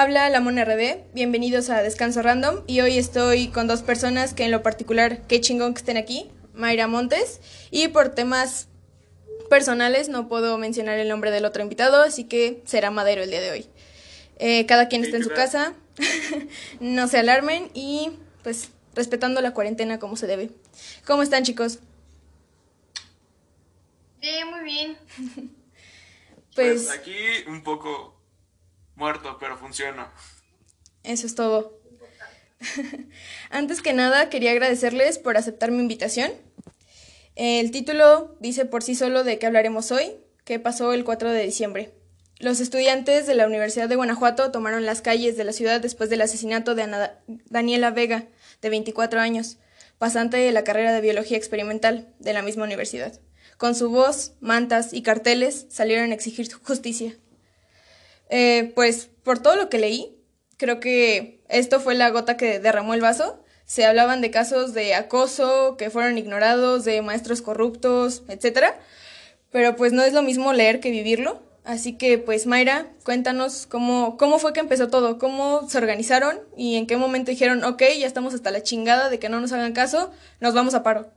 Habla la Mona RD, bienvenidos a Descanso Random y hoy estoy con dos personas que en lo particular, qué chingón que estén aquí, Mayra Montes y por temas personales no puedo mencionar el nombre del otro invitado, así que será Madero el día de hoy. Eh, cada quien está en su casa, no se alarmen y pues respetando la cuarentena como se debe. ¿Cómo están chicos? Bien, muy bien. pues, pues aquí un poco muerto, pero funciona. Eso es todo. Antes que nada, quería agradecerles por aceptar mi invitación. El título dice por sí solo de qué hablaremos hoy, que pasó el 4 de diciembre. Los estudiantes de la Universidad de Guanajuato tomaron las calles de la ciudad después del asesinato de Ana Daniela Vega, de 24 años, pasante de la carrera de Biología Experimental de la misma universidad. Con su voz, mantas y carteles salieron a exigir justicia. Eh, pues por todo lo que leí, creo que esto fue la gota que derramó el vaso. Se hablaban de casos de acoso que fueron ignorados, de maestros corruptos, etc. Pero pues no es lo mismo leer que vivirlo. Así que pues Mayra, cuéntanos cómo, cómo fue que empezó todo, cómo se organizaron y en qué momento dijeron, ok, ya estamos hasta la chingada de que no nos hagan caso, nos vamos a paro.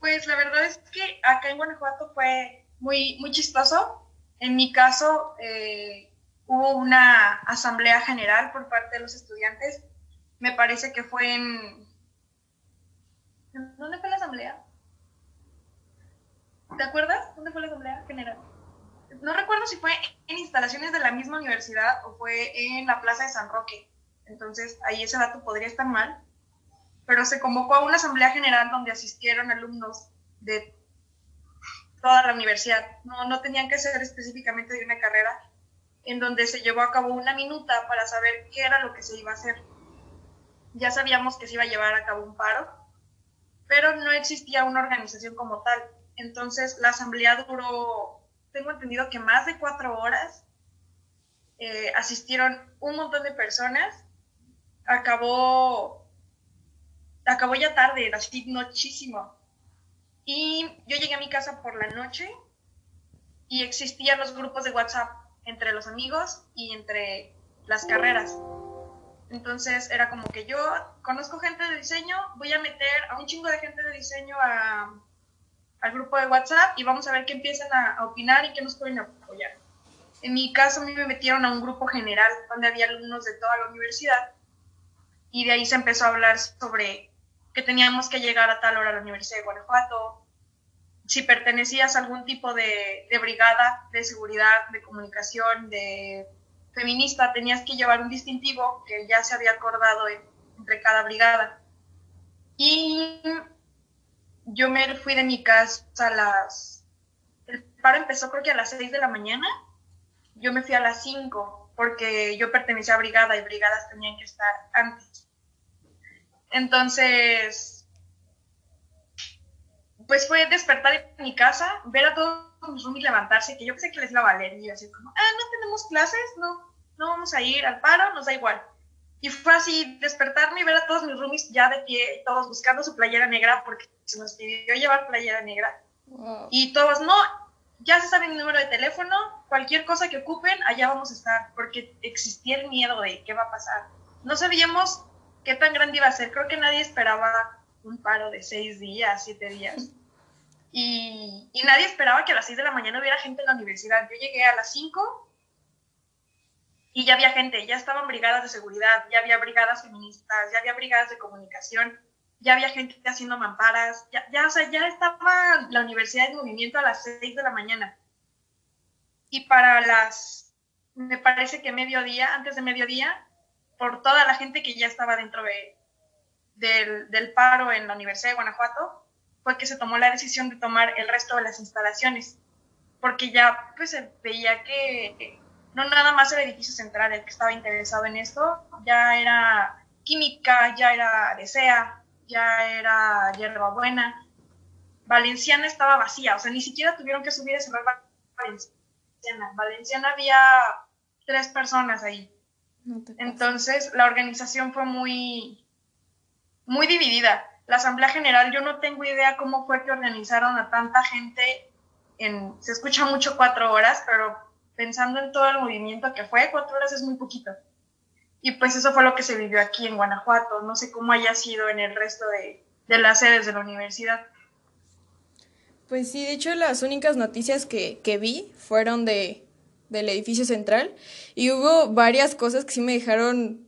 Pues la verdad es que acá en Guanajuato fue muy, muy chistoso en mi caso, eh, hubo una asamblea general por parte de los estudiantes. Me parece que fue en... ¿Dónde fue la asamblea? ¿Te acuerdas? ¿Dónde fue la asamblea general? No recuerdo si fue en instalaciones de la misma universidad o fue en la Plaza de San Roque. Entonces, ahí ese dato podría estar mal. Pero se convocó a una asamblea general donde asistieron alumnos de toda la universidad, no, no tenían que ser específicamente de una carrera, en donde se llevó a cabo una minuta para saber qué era lo que se iba a hacer. Ya sabíamos que se iba a llevar a cabo un paro, pero no existía una organización como tal. Entonces la asamblea duró, tengo entendido que más de cuatro horas, eh, asistieron un montón de personas, acabó, acabó ya tarde, así nochísimo. Y yo llegué a mi casa por la noche y existían los grupos de WhatsApp entre los amigos y entre las carreras. Entonces era como que yo conozco gente de diseño, voy a meter a un chingo de gente de diseño al grupo de WhatsApp y vamos a ver qué empiezan a, opinar y qué nos pueden apoyar. En mi caso, a mí me metieron a un grupo general donde había alumnos de toda la universidad y de ahí se empezó a hablar sobre que teníamos que llegar a tal hora a la Universidad de Guanajuato, si pertenecías a algún tipo de, brigada de seguridad, de comunicación, de feminista, tenías que llevar un distintivo que ya se había acordado entre cada brigada. Y yo me fui de mi casa a las... El paro empezó creo que a las 6 de la mañana. Yo me fui a las 5 porque yo pertenecía a brigada y brigadas tenían que estar antes. Entonces, pues fue despertar en mi casa, ver a todos mis roomies levantarse, que yo pensé que les iba a valer, y yo así como, ah, no tenemos clases, no, no vamos a ir al paro, nos da igual. Y fue así, despertarme y ver a todos mis roomies ya de pie, todos buscando su playera negra, porque se nos pidió llevar playera negra. Y todos, no, ya se sabe mi número de teléfono, cualquier cosa que ocupen, allá vamos a estar, porque existía el miedo de qué va a pasar. No sabíamos qué tan grande iba a ser. Creo que nadie esperaba un paro de seis días, siete días. Y, nadie esperaba que a las seis de la mañana hubiera gente en la universidad. Yo llegué a las cinco y ya había gente, ya estaban brigadas de seguridad, ya había brigadas feministas, ya había brigadas de comunicación, ya había gente haciendo mamparas, ya, ya, ya estaba la universidad en movimiento a las seis de la mañana. Y para las, me parece que mediodía, antes de mediodía, por toda la gente que ya estaba dentro de, del, paro en la Universidad de Guanajuato, fue que se tomó la decisión de tomar el resto de las instalaciones, porque ya pues se veía que no nada más el edificio central el que estaba interesado en esto, ya era química, ya era desea, ya era hierbabuena. Valenciana estaba vacía, o sea, ni siquiera tuvieron que subir a cerrar Valenciana. Valenciana había tres personas ahí. Entonces, la organización fue muy, muy dividida. La Asamblea General, yo no tengo idea cómo fue que organizaron a tanta gente en, se escucha mucho cuatro horas, pero pensando en todo el movimiento que fue, cuatro horas es muy poquito. Y pues eso fue lo que se vivió aquí en Guanajuato. No sé cómo haya sido en el resto de, de las sedes de la universidad. Pues sí, de hecho las únicas noticias que, que vi fueron de, del edificio central y hubo varias cosas que sí me dejaron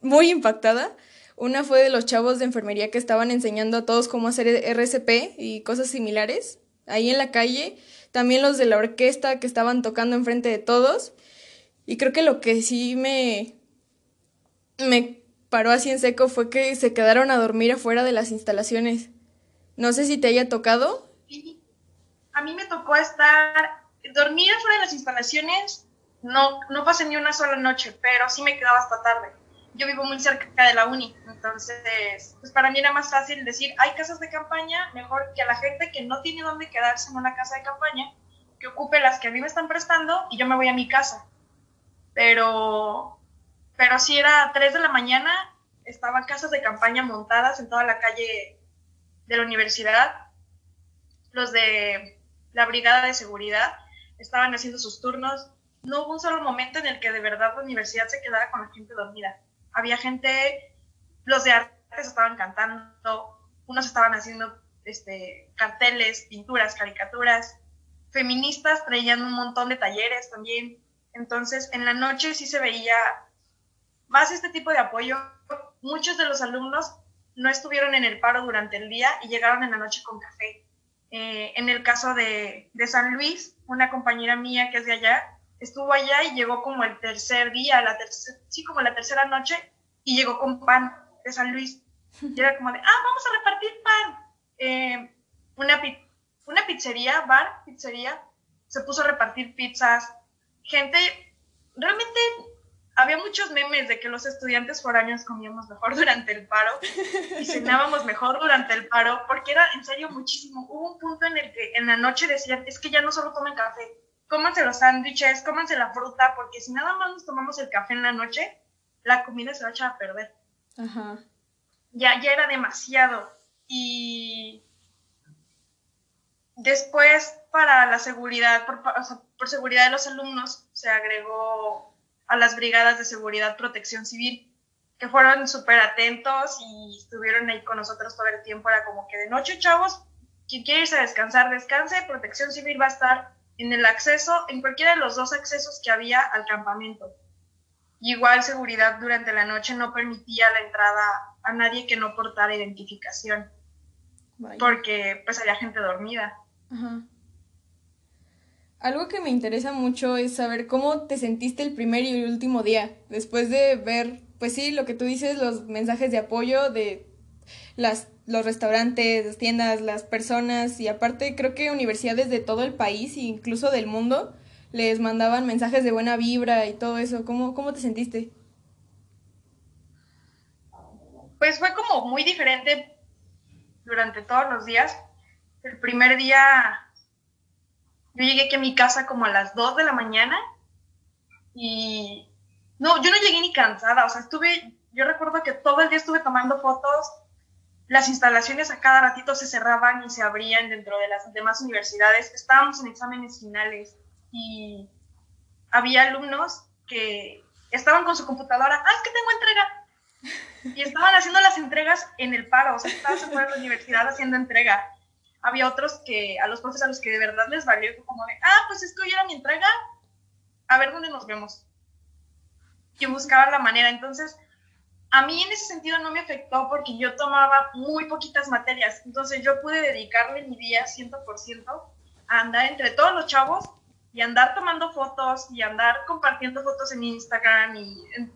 muy impactada. Una fue de los chavos de enfermería que estaban enseñando a todos cómo hacer RCP y cosas similares ahí en la calle. También los de la orquesta que estaban tocando enfrente de todos. Y creo que lo que sí me, me paró así en seco fue que se quedaron a dormir afuera de las instalaciones. No sé si te haya tocado. Sí. A mí me tocó estar, dormir afuera de las instalaciones, no, no pasé ni una sola noche, pero sí me quedaba hasta tarde. Yo vivo muy cerca de la uni, entonces, pues para mí era más fácil decir, hay casas de campaña, mejor que a la gente que no tiene dónde quedarse en una casa de campaña, que ocupe las que a mí me están prestando y yo me voy a mi casa. Pero, pero si era 3 de la mañana, estaban casas de campaña montadas en toda la calle de la universidad, los de la brigada de seguridad estaban haciendo sus turnos. No hubo un solo momento en el que de verdad la universidad se quedara con la gente dormida. Había gente, los de artes estaban cantando, unos estaban haciendo este, carteles, pinturas, caricaturas. Feministas traían un montón de talleres también. Entonces, en la noche sí se veía más este tipo de apoyo. Muchos de los alumnos no estuvieron en el paro durante el día y llegaron en la noche con café. Eh, en el caso de, de, San Luis, una compañera mía que es de allá, estuvo allá y llegó como el tercer día, la tercer, sí, como la tercera noche, y llegó con pan de San Luis. Y era como de, ah, vamos a repartir pan. Eh, una, una pizzería, bar, pizzería, se puso a repartir pizzas. Gente, realmente había muchos memes de que los estudiantes foráneos comíamos mejor durante el paro y cenábamos mejor durante el paro, porque era en serio muchísimo. Hubo un punto en el que en la noche decían, es que ya no solo comen café, cómanse los sándwiches, cómanse la fruta, porque si nada más nos tomamos el café en la noche, la comida se va a echar a perder. Ajá. Ya, ya era demasiado. Y después, para la seguridad, por, por seguridad de los alumnos, se agregó a las brigadas de seguridad protección civil, que fueron súper atentos y estuvieron ahí con nosotros todo el tiempo. Era como que de noche, chavos, quien quiere irse a descansar, descanse. Protección civil va a estar en el acceso, en cualquiera de los dos accesos que había al campamento. igual seguridad durante la noche no permitía la entrada a nadie que no portara identificación, porque pues había gente dormida. Ajá. Algo que me interesa mucho es saber cómo te sentiste el primer y el último día, después de ver, pues sí, lo que tú dices, los mensajes de apoyo de las, los restaurantes, las tiendas, las personas y aparte creo que universidades de todo el país e incluso del mundo les mandaban mensajes de buena vibra y todo eso. ¿Cómo, cómo te sentiste? Pues fue como muy diferente durante todos los días. El primer día yo llegué aquí a mi casa como a las 2 de la mañana y no, yo no llegué ni cansada, o sea, estuve, yo recuerdo que todo el día estuve tomando fotos, las instalaciones a cada ratito se cerraban y se abrían dentro de las demás universidades, estábamos en exámenes finales y había alumnos que estaban con su computadora, ah, es que tengo entrega. Y estaban haciendo las entregas en el paro, o sea, estaban fuera de la universidad haciendo entrega había otros que, a los profes a los que de verdad les valió como de, ah, pues es que hoy era mi entrega, a ver dónde nos vemos. Y buscaba la manera. Entonces, a mí en ese sentido no me afectó porque yo tomaba muy poquitas materias. Entonces, yo pude dedicarle mi día 100% a andar entre todos los chavos y andar tomando fotos y andar compartiendo fotos en Instagram y en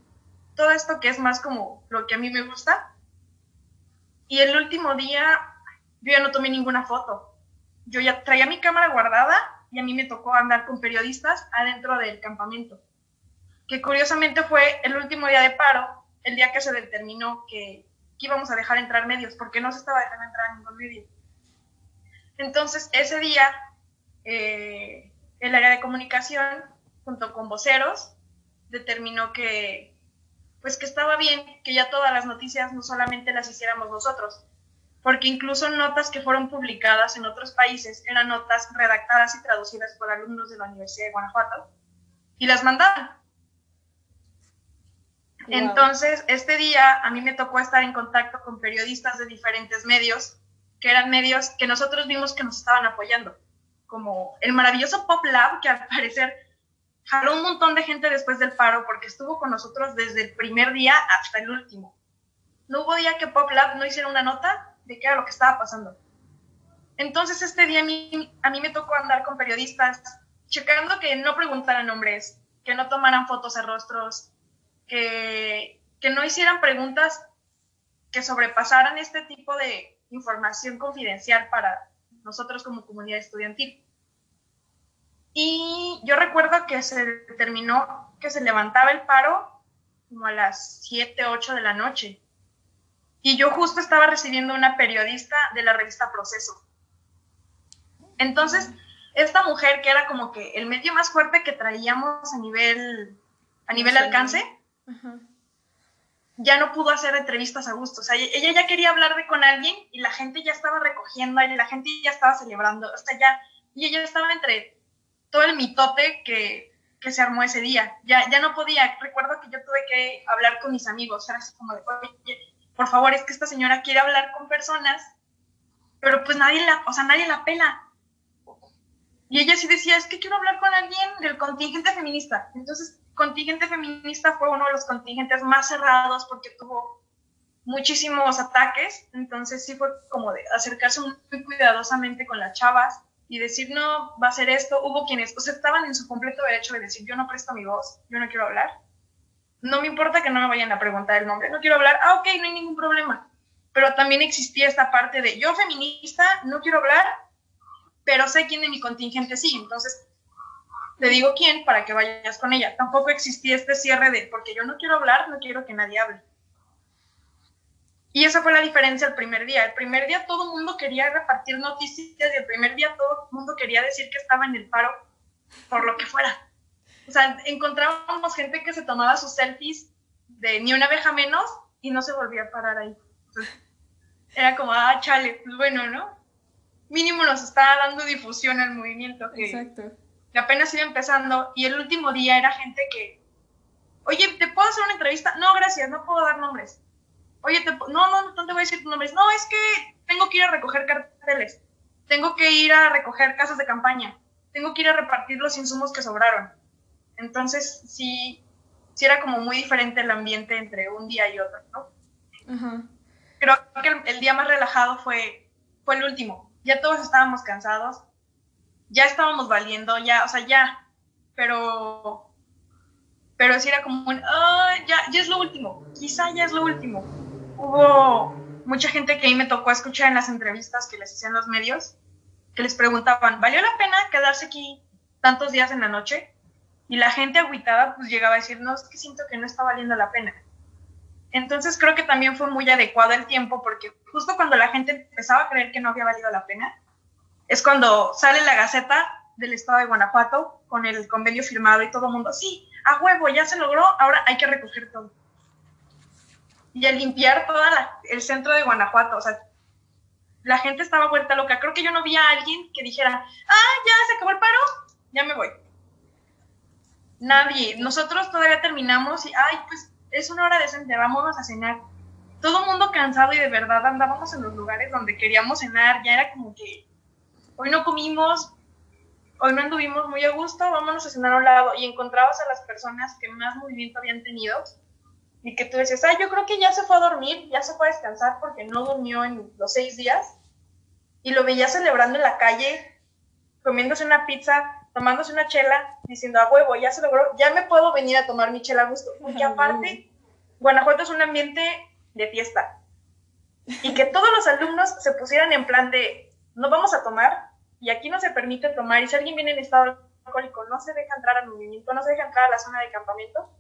todo esto que es más como lo que a mí me gusta. Y el último día yo ya no tomé ninguna foto. Yo ya traía mi cámara guardada y a mí me tocó andar con periodistas adentro del campamento. Que curiosamente fue el último día de paro, el día que se determinó que, íbamos a dejar entrar medios, porque no se estaba dejando entrar ningún medio. Entonces, ese día, eh, el área de comunicación, junto con voceros, determinó que, pues que estaba bien que ya todas las noticias no solamente las hiciéramos nosotros, porque incluso notas que fueron publicadas en otros países eran notas redactadas y traducidas por alumnos de la Universidad de Guanajuato y las mandaban. Entonces, este día a mí me tocó estar en contacto con periodistas de diferentes medios, que eran medios que nosotros vimos que nos estaban apoyando, como el maravilloso Pop Lab, que al parecer jaló un montón de gente después del paro porque estuvo con nosotros desde el primer día hasta el último. No hubo día que Pop Lab no hiciera una nota de qué era lo que estaba pasando. Entonces este día a mí, a mí me tocó andar con periodistas, checando que no preguntaran nombres, que no tomaran fotos de rostros, que, que no hicieran preguntas que sobrepasaran este tipo de información confidencial para nosotros como comunidad estudiantil. Y yo recuerdo que se terminó, que se levantaba el paro como a las 7, 8 de la noche. Y yo justo estaba recibiendo una periodista de la revista Proceso. Entonces, esta mujer que era como que el medio más fuerte que traíamos a nivel, a nivel alcance, ya no pudo hacer entrevistas a gusto. O sea, ella ya quería hablar de con alguien y la gente ya estaba recogiendo y la gente ya estaba celebrando. O sea, ya, y ella estaba entre todo el mitote que, que se armó ese día. Ya, ya no podía. Recuerdo que yo tuve que hablar con mis amigos. Era así como de, oye, por favor, es que esta señora quiere hablar con personas, pero pues nadie la, o sea, nadie la pela. Y ella sí decía, es que quiero hablar con alguien del contingente feminista. Entonces, contingente feminista fue uno de los contingentes más cerrados porque tuvo muchísimos ataques. Entonces, sí fue como de acercarse muy cuidadosamente con las chavas y decir, no, va a ser esto. Hubo quienes, o sea, estaban en su completo derecho de decir, yo no presto mi voz, yo no quiero hablar no me importa que no me vayan a preguntar el nombre, no quiero hablar, ah, ok, no hay ningún problema. Pero también existía esta parte de yo feminista, no quiero hablar, pero sé quién de mi contingente sí, entonces te digo quién para que vayas con ella. Tampoco existía este cierre de porque yo no quiero hablar, no quiero que nadie hable. Y esa fue la diferencia el primer día. El primer día todo el mundo quería repartir noticias y el primer día todo el mundo quería decir que estaba en el paro por lo que fuera o sea, encontrábamos gente que se tomaba sus selfies de ni una abeja menos y no se volvía a parar ahí. era como, ah, chale, pues bueno, ¿no? Mínimo nos está dando difusión al movimiento que, Exacto. que apenas iba empezando y el último día era gente que, oye, ¿te puedo hacer una entrevista? No, gracias, no puedo dar nombres. Oye, no, no, no te voy a decir tus nombres. No, es que tengo que ir a recoger carteles, tengo que ir a recoger casas de campaña, tengo que ir a repartir los insumos que sobraron. Entonces, sí, sí era como muy diferente el ambiente entre un día y otro, ¿no? Creo que el, día más relajado fue, fue el último. Ya todos estábamos cansados, ya estábamos valiendo, ya, o sea, ya, pero, pero sí era como un, ya, ya es lo último, quizá ya es lo último. Hubo mucha gente que ahí me tocó escuchar en las entrevistas que les hacían los medios, que les preguntaban, ¿valió la pena quedarse aquí tantos días en la noche? Y la gente agüitada pues llegaba a decir, no, es que siento que no está valiendo la pena. Entonces creo que también fue muy adecuado el tiempo porque justo cuando la gente empezaba a creer que no había valido la pena, es cuando sale la Gaceta del Estado de Guanajuato con el convenio firmado y todo el mundo, sí, a huevo, ya se logró, ahora hay que recoger todo. Y a limpiar todo el centro de Guanajuato, o sea, la gente estaba vuelta loca. Creo que yo no vi a alguien que dijera, ah, ya se acabó el paro, ya me voy. Nadie. Nosotros todavía terminamos y, ay, pues es una hora decente, vámonos a cenar. Todo mundo cansado y de verdad andábamos en los lugares donde queríamos cenar. Ya era como que hoy no comimos, hoy no anduvimos muy a gusto, vámonos a cenar a un lado. Y encontrabas a las personas que más movimiento habían tenido y que tú decías, ay, yo creo que ya se fue a dormir, ya se fue a descansar porque no durmió en los seis días. Y lo veía celebrando en la calle, comiéndose una pizza tomándose una chela, diciendo, a huevo, ya se logró, ya me puedo venir a tomar mi chela a gusto. Porque aparte, Guanajuato es un ambiente de fiesta. Y que todos los alumnos se pusieran en plan de, no vamos a tomar, y aquí no se permite tomar, y si alguien viene en estado alcohólico, no se deja entrar al movimiento, no se deja entrar a la zona de campamento,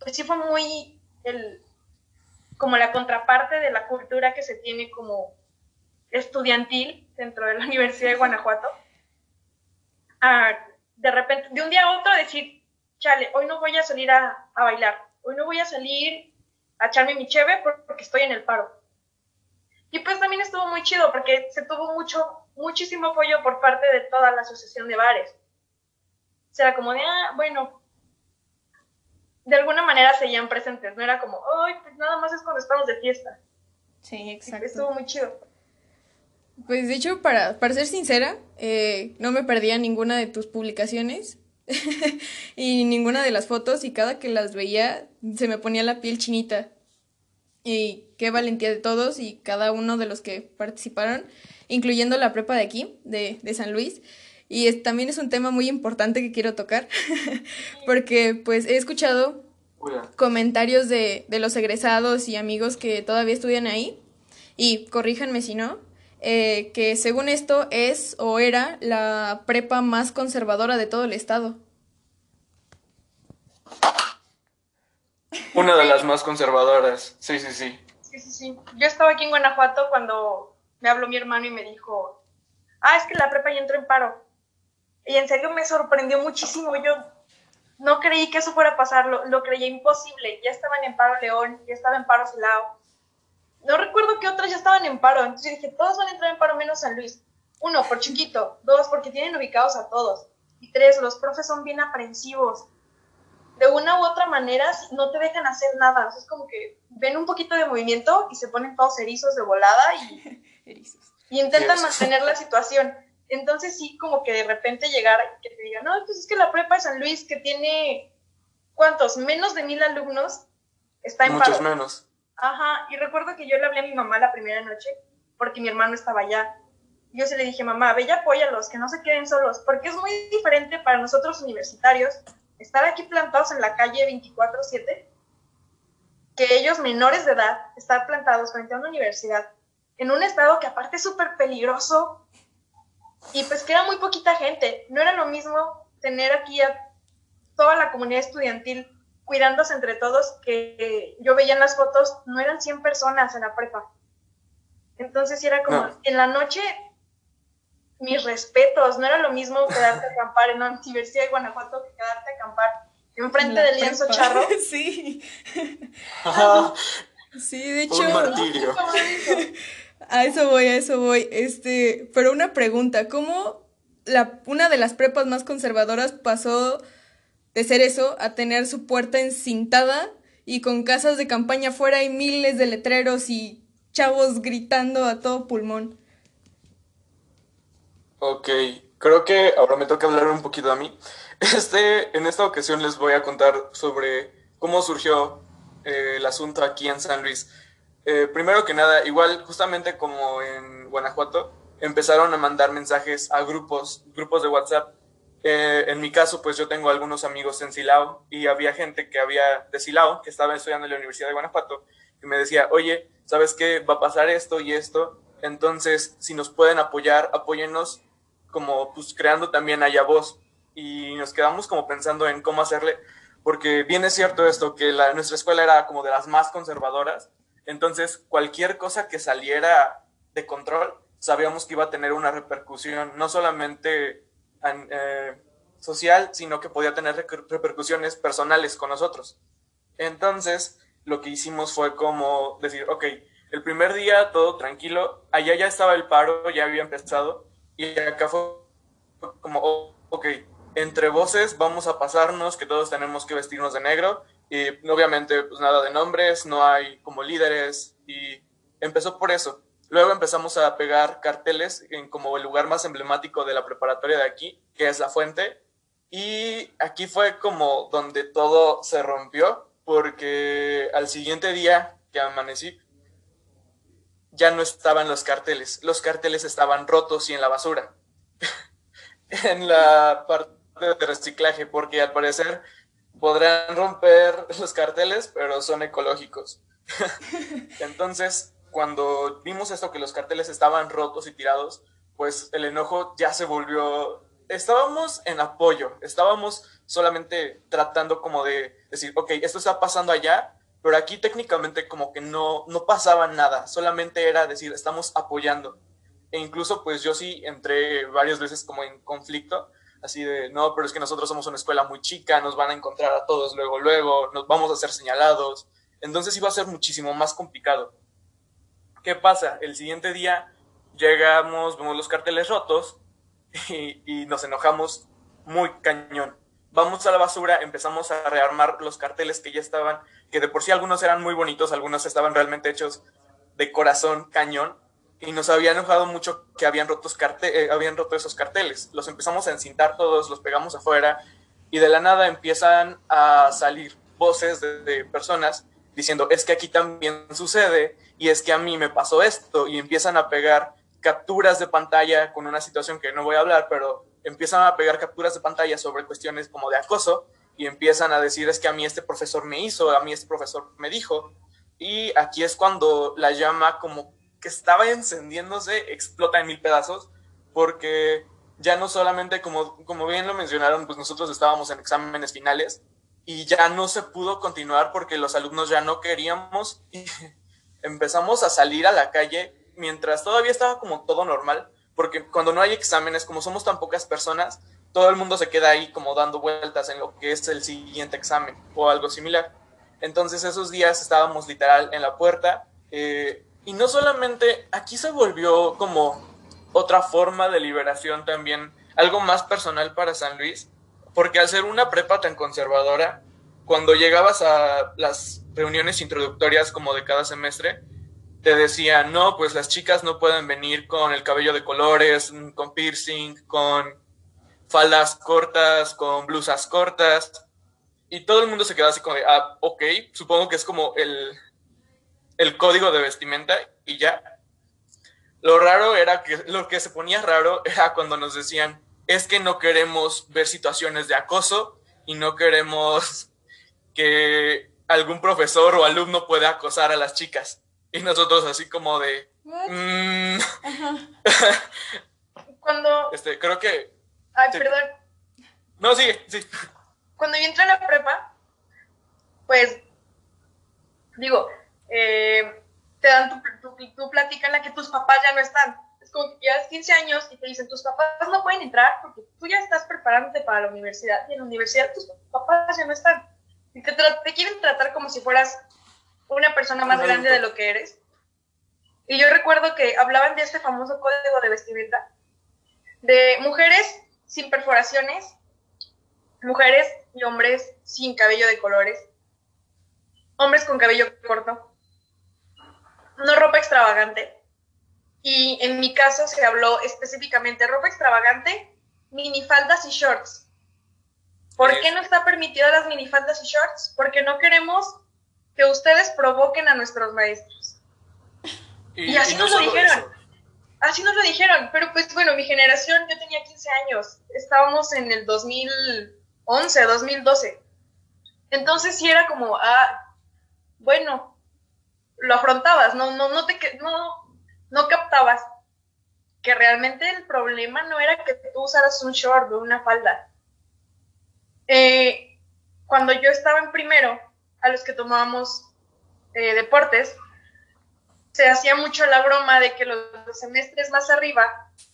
pues sí fue muy el, como la contraparte de la cultura que se tiene como estudiantil dentro de la Universidad de Guanajuato de repente, de un día a otro decir, chale, hoy no voy a salir a, bailar, hoy no voy a salir a echarme mi cheve porque estoy en el paro. Y pues también estuvo muy chido porque se tuvo mucho, muchísimo apoyo por parte de toda la asociación de bares. O sea, como de, ah, bueno, de alguna manera seguían presentes, no era como, ay, pues nada más es cuando estamos de fiesta. Sí, exacto. estuvo muy chido. Pues de hecho, para, para ser sincera, eh, no me perdía ninguna de tus publicaciones y ninguna de las fotos y cada que las veía se me ponía la piel chinita. Y qué valentía de todos y cada uno de los que participaron, incluyendo la prepa de aquí, de, de San Luis. Y también es un tema muy importante que quiero tocar, porque pues he escuchado comentarios de, de, los egresados y amigos que todavía estudian ahí, y corríjanme si no, eh, que según esto es o era la prepa más conservadora de todo el estado. Una de las más conservadoras, sí, sí, sí. Sí, sí, sí. Yo estaba aquí en Guanajuato cuando me habló mi hermano y me dijo, ah, es que la prepa ya entró en paro. Y en serio me sorprendió muchísimo. Yo no creí que eso fuera a pasar, lo, creía imposible. Ya estaban en paro León, ya estaba en paro Silao. No recuerdo que otras ya estaban en paro. Entonces dije, todos van a entrar en paro menos San Luis. Uno, por chiquito. Dos, porque tienen ubicados a todos. Y tres, los profes son bien aprensivos. De una u otra manera no te dejan hacer nada. es como que ven un poquito de movimiento y se ponen todos erizos de volada y, y intentan mantener la situación. Entonces sí, como que de repente llegar y que te digan, no, pues es que la prepa de San Luis, que tiene, ¿cuántos? Menos de mil alumnos, está en Muchos menos. Ajá, y recuerdo que yo le hablé a mi mamá la primera noche, porque mi hermano estaba allá. Yo se le dije, mamá, ve y apóyalos, que no se queden solos, porque es muy diferente para nosotros universitarios estar aquí plantados en la calle 24-7, que ellos menores de edad, estar plantados frente a una universidad, en un estado que aparte es súper peligroso, y pues que era muy poquita gente. No era lo mismo tener aquí a toda la comunidad estudiantil cuidándose entre todos que yo veía en las fotos, no eran 100 personas en la prepa. Entonces era como, en la noche, mis respetos, no era lo mismo quedarte a acampar en la Universidad de Guanajuato que quedarte a acampar enfrente del lienzo charro. Sí. sí, de hecho. Un martirio. A eso voy, a eso voy. Este, pero una pregunta, ¿cómo la, una de las prepas más conservadoras pasó de ser eso a tener su puerta encintada y con casas de campaña afuera y miles de letreros y chavos gritando a todo pulmón? Ok, creo que ahora me toca hablar un poquito a mí. Este, en esta ocasión les voy a contar sobre cómo surgió eh, el asunto aquí en San Luis. Eh, primero que nada, igual justamente como en Guanajuato, empezaron a mandar mensajes a grupos, grupos de WhatsApp. Eh, en mi caso, pues yo tengo algunos amigos en Silao y había gente que había de Silao, que estaba estudiando en la Universidad de Guanajuato, y me decía, oye, ¿sabes qué? Va a pasar esto y esto. Entonces, si nos pueden apoyar, apóyennos como pues creando también allá voz. Y nos quedamos como pensando en cómo hacerle, porque bien es cierto esto, que la, nuestra escuela era como de las más conservadoras, entonces, cualquier cosa que saliera de control, sabíamos que iba a tener una repercusión, no solamente eh, social, sino que podía tener repercusiones personales con nosotros. Entonces, lo que hicimos fue como decir, ok, el primer día todo tranquilo, allá ya estaba el paro, ya había empezado, y acá fue como, oh, ok, entre voces vamos a pasarnos que todos tenemos que vestirnos de negro y obviamente, pues nada de nombres, no hay como líderes y empezó por eso. Luego empezamos a pegar carteles en como el lugar más emblemático de la preparatoria de aquí, que es la fuente. Y aquí fue como donde todo se rompió, porque al siguiente día que amanecí, ya no estaban los carteles. Los carteles estaban rotos y en la basura. en la parte de reciclaje, porque al parecer podrán romper los carteles, pero son ecológicos. Entonces, cuando vimos esto, que los carteles estaban rotos y tirados, pues el enojo ya se volvió... Estábamos en apoyo, estábamos solamente tratando como de decir, ok, esto está pasando allá, pero aquí técnicamente como que no, no pasaba nada, solamente era decir, estamos apoyando. E incluso pues yo sí entré varias veces como en conflicto, así de, no, pero es que nosotros somos una escuela muy chica, nos van a encontrar a todos luego, luego, nos vamos a ser señalados. Entonces iba a ser muchísimo más complicado. ¿Qué pasa? El siguiente día llegamos, vemos los carteles rotos y, nos enojamos muy cañón. Vamos a la basura, empezamos a rearmar los carteles que ya estaban, que de por sí algunos eran muy bonitos, algunos estaban realmente hechos de corazón cañón y nos había enojado mucho que habían, rotos carte eh, habían roto esos carteles. Los empezamos a encintar todos, los pegamos afuera y de la nada empiezan a salir voces de, personas diciendo, es que aquí también sucede y es que a mí me pasó esto y empiezan a pegar capturas de pantalla con una situación que no voy a hablar, pero empiezan a pegar capturas de pantalla sobre cuestiones como de acoso y empiezan a decir es que a mí este profesor me hizo, a mí este profesor me dijo. Y aquí es cuando la llama como que estaba encendiéndose explota en mil pedazos porque ya no solamente, como, como bien lo mencionaron, pues nosotros estábamos en exámenes finales y ya no se pudo continuar porque los alumnos ya no queríamos y empezamos a salir a la calle mientras todavía estaba como todo normal, porque cuando no hay exámenes, como somos tan pocas personas, todo el mundo se queda ahí como dando vueltas en lo que es el siguiente examen o algo similar. Entonces esos días estábamos literal en la puerta eh, y no solamente aquí se volvió como otra forma de liberación también, algo más personal para San Luis, porque al ser una prepa tan conservadora, cuando llegabas a las reuniones introductorias como de cada semestre, te decían, no, pues las chicas no pueden venir con el cabello de colores, con piercing, con faldas cortas, con blusas cortas. Y todo el mundo se quedaba así como de, ah, ok, supongo que es como el, el código de vestimenta y ya. Lo raro era que lo que se ponía raro era cuando nos decían, es que no queremos ver situaciones de acoso y no queremos que algún profesor o alumno pueda acosar a las chicas. Y nosotros así como de... Mm". cuando... Este, creo que... Ay, perdón. No, sigue, sí. Cuando yo entré a la prepa, pues, digo, eh, te dan tu, tu, tu, plática en la que tus papás ya no están. Que llevas 15 años y te dicen, tus papás no pueden entrar porque tú ya estás preparándote para la universidad y en la universidad tus papás ya no están. Y te, te quieren tratar como si fueras una persona más grande de lo que eres. Y yo recuerdo que hablaban de este famoso código de vestimenta, de mujeres sin perforaciones, mujeres y hombres sin cabello de colores, hombres con cabello corto, no ropa extravagante. Y en mi caso se habló específicamente ropa extravagante, minifaldas y shorts. ¿Por qué no está permitida las minifaldas y shorts? Porque no queremos que ustedes provoquen a nuestros maestros. Y, así nos lo dijeron. Así nos lo dijeron. Pero pues bueno, mi generación, yo tenía 15 años. Estábamos en el 2011, 2012. Entonces sí era como, ah, bueno, lo afrontabas, no, no, no, te, no, no captabas que realmente el problema no era que tú usaras un short o una falda. Eh, cuando yo estaba en primero, a los que tomábamos eh, deportes, se hacía mucho la broma de que los, semestres más arriba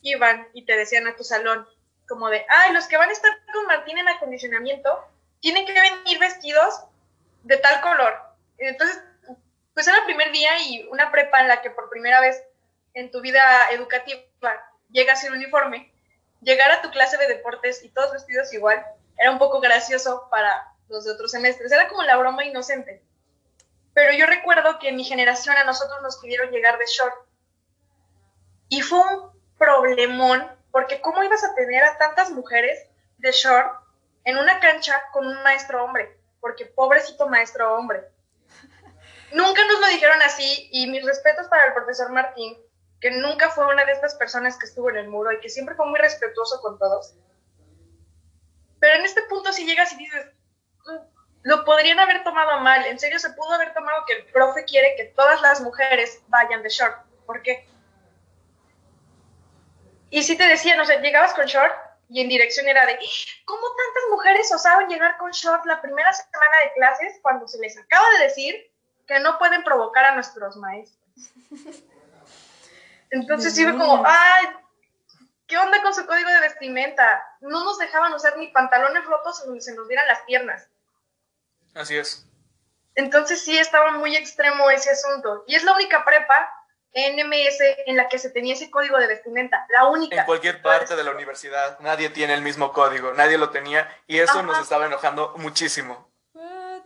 iban y te decían a tu salón, como de, ay, los que van a estar con Martín en acondicionamiento, tienen que venir vestidos de tal color. Entonces pues era el primer día y una prepa en la que por primera vez en tu vida educativa llegas sin uniforme, llegar a tu clase de deportes y todos vestidos igual, era un poco gracioso para los de otros semestres. Era como la broma inocente. Pero yo recuerdo que en mi generación a nosotros nos pidieron llegar de short. Y fue un problemón, porque ¿cómo ibas a tener a tantas mujeres de short en una cancha con un maestro hombre? Porque pobrecito maestro hombre. Nunca nos lo dijeron así y mis respetos para el profesor Martín, que nunca fue una de estas personas que estuvo en el muro y que siempre fue muy respetuoso con todos. Pero en este punto si llegas y dices, mm, lo podrían haber tomado mal, en serio se pudo haber tomado que el profe quiere que todas las mujeres vayan de short. ¿Por qué? Y si te decían, o sea, llegabas con short y en dirección era de, ¿cómo tantas mujeres osaban llegar con short la primera semana de clases cuando se les acaba de decir que no pueden provocar a nuestros maestros. Entonces sí fue como, ay, ¿qué onda con su código de vestimenta? No nos dejaban usar ni pantalones rotos en donde se nos dieran las piernas. Así es. Entonces sí estaba muy extremo ese asunto. Y es la única prepa NMS en la que se tenía ese código de vestimenta, la única. En cualquier parte de la universidad, nadie tiene el mismo código, nadie lo tenía y eso nos estaba enojando muchísimo.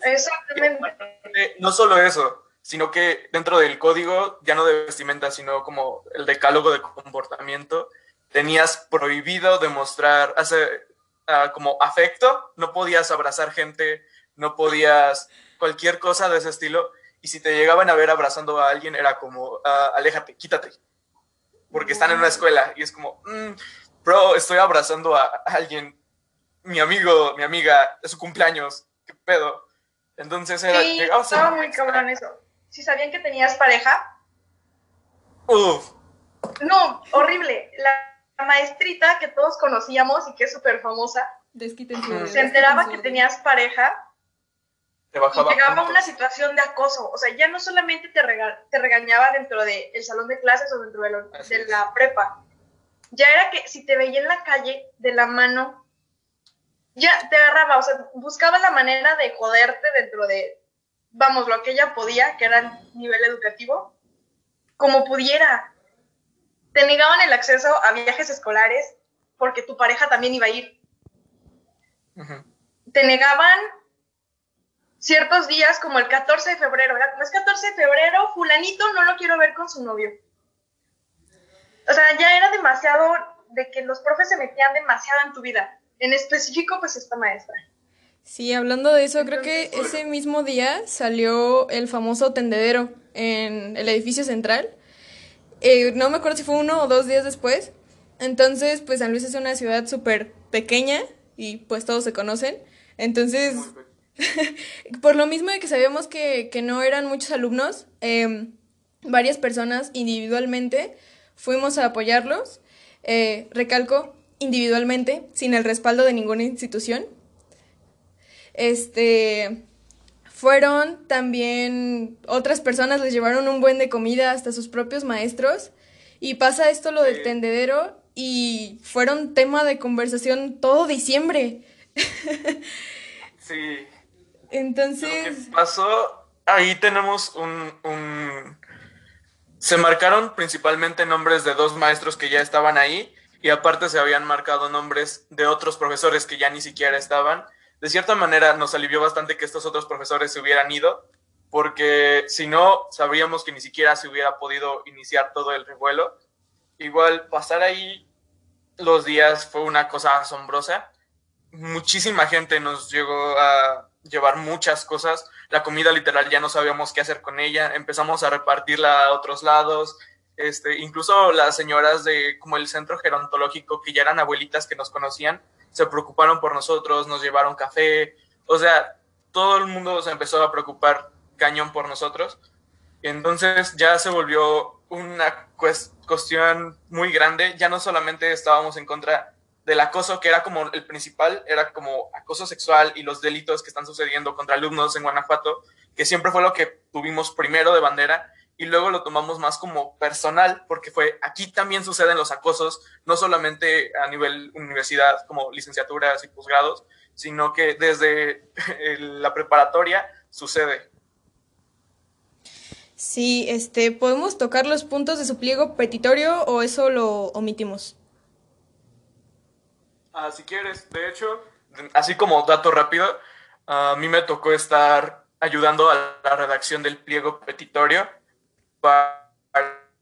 Exactamente. No solo eso, sino que dentro del código, ya no de vestimenta, sino como el decálogo de comportamiento, tenías prohibido demostrar hacer, uh, como afecto, no podías abrazar gente, no podías cualquier cosa de ese estilo, y si te llegaban a ver abrazando a alguien era como, uh, aléjate, quítate, porque están en una escuela, y es como, mm, bro, estoy abrazando a alguien, mi amigo, mi amiga, es su cumpleaños, qué pedo. Entonces era, sí, estaba muy cabrón eso. Si sabían que tenías pareja. Uf. No, horrible. La maestrita que todos conocíamos y que es súper famosa. Se enteraba que tenías pareja. Te bajaba. Y llegaba una situación de acoso. O sea, ya no solamente te, te regañaba dentro del salón de clases o dentro de, de la prepa. Ya era que si te veía en la calle de la mano ya te agarraba, o sea, buscaba la manera de joderte dentro de, vamos, lo que ella podía, que era el nivel educativo, como pudiera. Te negaban el acceso a viajes escolares porque tu pareja también iba a ir. Te negaban ciertos días como el 14 de febrero, ¿verdad? Como es 14 de febrero, fulanito no lo quiero ver con su novio. O sea, ya era demasiado de que los profes se metían demasiado en tu vida en específico, pues esta maestra. Sí, hablando de eso, creo que ese mismo día salió el famoso tendedero en el edificio central. Eh, no me acuerdo si fue uno o dos días después. Entonces, pues San Luis es una ciudad súper pequeña y pues todos se conocen. Entonces, por lo mismo de que sabíamos que, que no eran muchos alumnos, em, varias personas individualmente fuimos a apoyarlos. Eh, recalco, individualmente, sin el respaldo de ninguna institución. Este fueron también otras personas les llevaron un buen de comida hasta sus propios maestros y pasa esto lo del tendedero y fueron tema de conversación todo diciembre. sí. Entonces. pasó, ahí tenemos un, un. Se marcaron principalmente nombres de dos maestros que ya estaban ahí y aparte se habían marcado nombres de otros profesores que ya ni siquiera estaban. De cierta manera nos alivió bastante que estos otros profesores se hubieran ido, porque si no, sabríamos que ni siquiera se hubiera podido iniciar todo el revuelo. Igual pasar ahí los días fue una cosa asombrosa. Muchísima gente nos llegó a llevar muchas cosas. La comida literal ya no sabíamos qué hacer con ella. Empezamos a repartirla a otros lados. Este, incluso las señoras de como el centro gerontológico, que ya eran abuelitas que nos conocían, se preocuparon por nosotros, nos llevaron café, o sea, todo el mundo se empezó a preocupar cañón por nosotros. Entonces ya se volvió una cuestión muy grande, ya no solamente estábamos en contra del acoso, que era como el principal, era como acoso sexual y los delitos que están sucediendo contra alumnos en Guanajuato, que siempre fue lo que tuvimos primero de bandera, y luego lo tomamos más como personal, porque fue aquí también suceden los acosos, no solamente a nivel universidad como licenciaturas y posgrados, sino que desde la preparatoria sucede. Sí, este, ¿podemos tocar los puntos de su pliego petitorio o eso lo omitimos? Ah, si quieres, de hecho, así como dato rápido, a mí me tocó estar ayudando a la redacción del pliego petitorio para,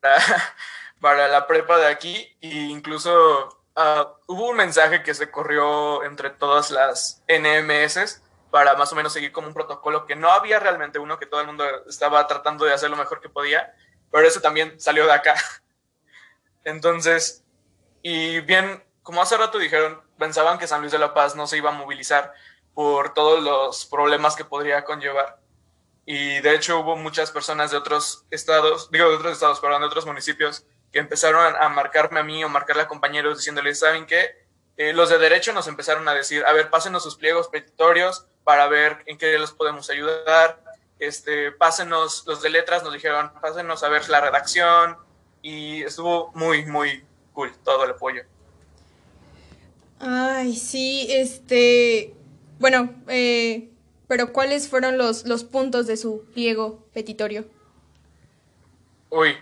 para la prepa de aquí e incluso ah, hubo un mensaje que se corrió entre todas las NMS para más o menos seguir como un protocolo que no había realmente uno, que todo el mundo estaba tratando de hacer lo mejor que podía, pero eso también salió de acá. Entonces, y bien, como hace rato dijeron, pensaban que San Luis de la Paz no se iba a movilizar por todos los problemas que podría conllevar y de hecho hubo muchas personas de otros estados, digo de otros estados, perdón, de otros municipios, que empezaron a, marcarme a mí o marcarle a compañeros diciéndoles, ¿saben qué? Eh, los de derecho nos empezaron a decir, a ver, pásenos sus pliegos petitorios para ver en qué los podemos ayudar, este, pásenos, los de letras nos dijeron, pásenos a ver la redacción, y estuvo muy, muy cool todo el apoyo. Ay, sí, este, bueno, eh, pero ¿cuáles fueron los, los puntos de su pliego petitorio? Uy,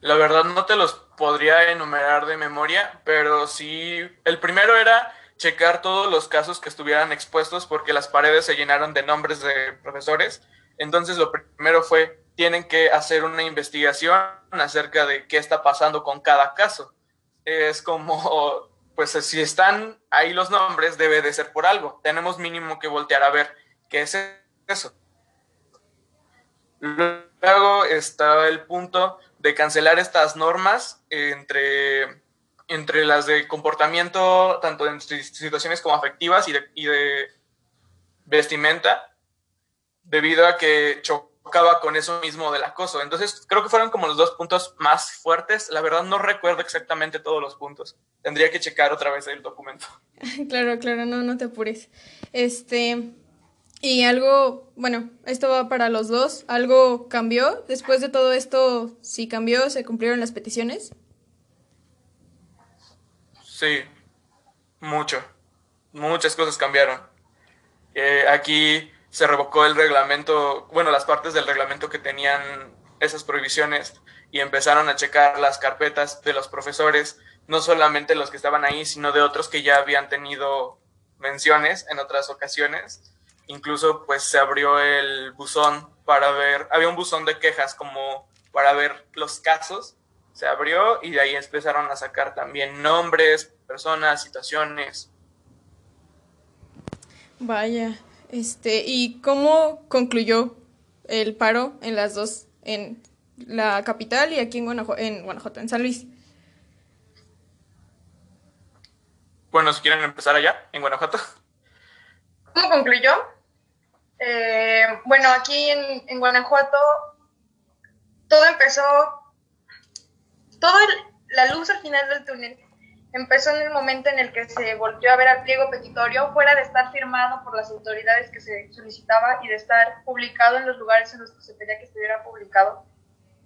La verdad no te los podría enumerar de memoria, pero sí, el primero era checar todos los casos que estuvieran expuestos porque las paredes se llenaron de nombres de profesores. Entonces lo primero fue, tienen que hacer una investigación acerca de qué está pasando con cada caso. Es como, pues si están ahí los nombres, debe de ser por algo. Tenemos mínimo que voltear a ver qué es eso. Luego está el punto de cancelar estas normas entre, entre las de comportamiento, tanto en situaciones como afectivas y de, y de vestimenta, debido a que chocaba con eso mismo del acoso. Entonces, creo que fueron como los dos puntos más fuertes. La verdad, no recuerdo exactamente todos los puntos. Tendría que checar otra vez el documento. claro, claro, no, no te apures. Este, y algo, bueno, esto va para los dos. ¿Algo cambió? Después de todo esto, ¿sí cambió? ¿Se cumplieron las peticiones? Sí, mucho. Muchas cosas cambiaron. Eh, aquí se revocó el reglamento, bueno, las partes del reglamento que tenían esas prohibiciones y empezaron a checar las carpetas de los profesores, no solamente los que estaban ahí, sino de otros que ya habían tenido menciones en otras ocasiones incluso pues se abrió el buzón para ver, había un buzón de quejas como para ver los casos, se abrió y de ahí empezaron a sacar también nombres, personas, situaciones. Vaya, este, ¿y cómo concluyó el paro en las dos, en la capital y aquí en Guanajuato, en, Guanajuato, en San Luis? Bueno, si quieren empezar allá, en Guanajuato. ¿Cómo concluyó? Eh, bueno, aquí en, Guanajuato todo empezó, toda la luz al final del túnel empezó en el momento en el que se volvió a ver al pliego petitorio, fuera de estar firmado por las autoridades que se solicitaba y de estar publicado en los lugares en los que se pedía que estuviera publicado.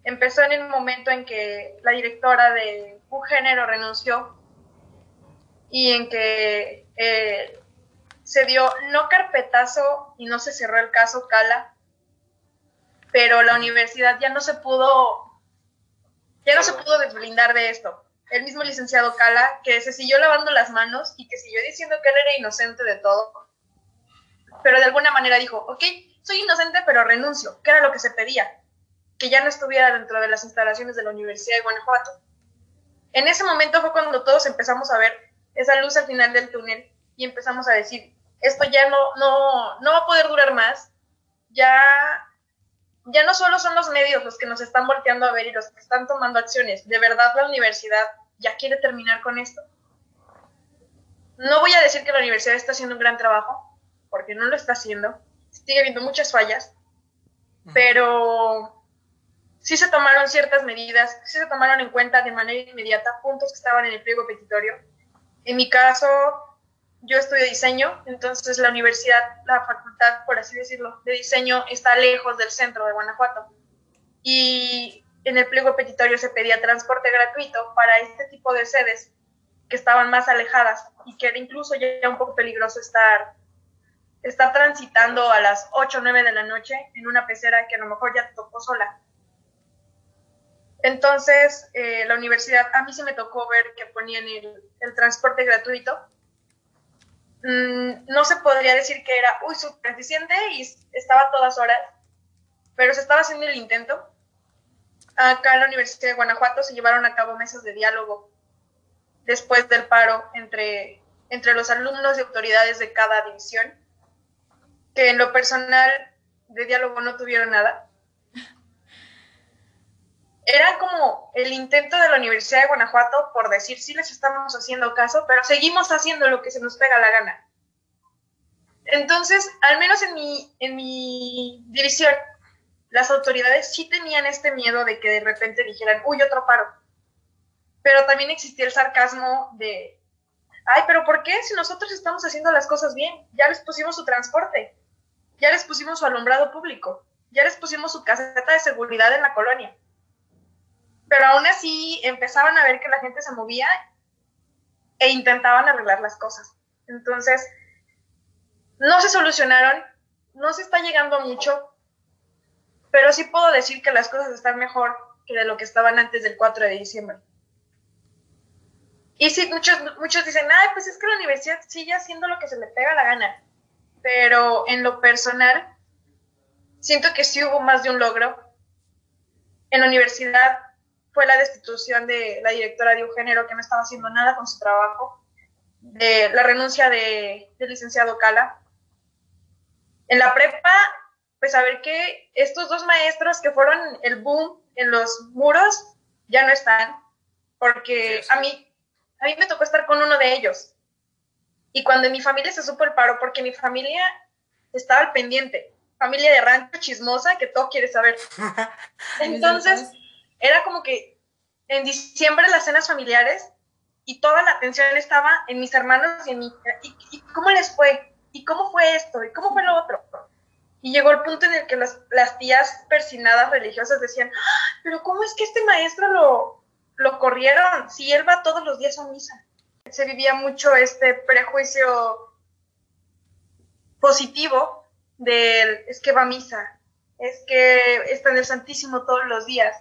Empezó en el momento en que la directora de un género renunció y en que eh, se dio no carpetazo y no se cerró el caso Cala, pero la universidad ya no se pudo, ya no se pudo desblindar de esto. El mismo licenciado Cala, que se siguió lavando las manos y que siguió diciendo que él era inocente de todo, pero de alguna manera dijo, ok, soy inocente, pero renuncio, que era lo que se pedía, que ya no estuviera dentro de las instalaciones de la Universidad de Guanajuato. En ese momento fue cuando todos empezamos a ver esa luz al final del túnel y empezamos a decir, esto ya no, no, no va a poder durar más, ya, ya no solo son los medios los que nos están volteando a ver y los que están tomando acciones, de verdad la universidad ya quiere terminar con esto. No voy a decir que la universidad está haciendo un gran trabajo, porque no lo está haciendo, sigue habiendo muchas fallas, pero sí se tomaron ciertas medidas, sí se tomaron en cuenta de manera inmediata puntos que estaban en el pliego petitorio. En mi caso, yo estudio diseño, entonces la universidad, la facultad, por así decirlo, de diseño está lejos del centro de Guanajuato. Y en el pliego petitorio se pedía transporte gratuito para este tipo de sedes que estaban más alejadas y que era incluso ya un poco peligroso estar, estar transitando a las 8 o 9 de la noche en una pecera que a lo mejor ya te tocó sola. Entonces, eh, la universidad, a mí se me tocó ver que ponían el transporte gratuito Mm, no se podría decir que era, uy, súper eficiente y estaba todas horas, pero se estaba haciendo el intento. Acá en la Universidad de Guanajuato se llevaron a cabo mesas de diálogo después del paro entre, los alumnos y autoridades de cada división, que en lo personal de diálogo no tuvieron nada. Era como el intento de la Universidad de Guanajuato por decir, sí les estamos haciendo caso, pero seguimos haciendo lo que se nos pega la gana. Entonces, al menos en mi, en mi división, las autoridades sí tenían este miedo de que de repente dijeran, uy, otro paro. Pero también existía el sarcasmo de, ay, pero ¿por qué si nosotros estamos haciendo las cosas bien? Ya les pusimos su transporte, ya les pusimos su alumbrado público, ya les pusimos su caseta de seguridad en la colonia pero aún así empezaban a ver que la gente se movía e intentaban arreglar las cosas. Entonces, no se solucionaron, no se está llegando mucho, pero sí puedo decir que las cosas están mejor que de lo que estaban antes del 4 de diciembre. Y sí, muchos, muchos dicen, ay, pues es que la universidad sigue haciendo lo que se le pega la gana. Pero en lo personal, siento que sí hubo más de un logro. En la universidad fue la destitución de la directora de Eugenio, que no estaba haciendo nada con su trabajo, de la renuncia de, del licenciado Cala. En la prepa, pues a ver que estos dos maestros que fueron el boom en los muros ya no están, porque a mí, a mí me tocó estar con uno de ellos. Y cuando en mi familia se supo el paro, porque mi familia estaba al pendiente, familia de rancho chismosa que todo quiere saber. Entonces, era como que en diciembre las cenas familiares y toda la atención estaba en mis hermanos y en mi... ¿Y, cómo les fue? ¿Y cómo fue esto? ¿Y cómo fue lo otro? Y llegó el punto en el que las, las tías persinadas religiosas decían, ¡Ah! pero ¿cómo es que este maestro lo, lo corrieron si él va todos los días a misa? Se vivía mucho este prejuicio positivo del es que va a misa, es que está en el Santísimo todos los días.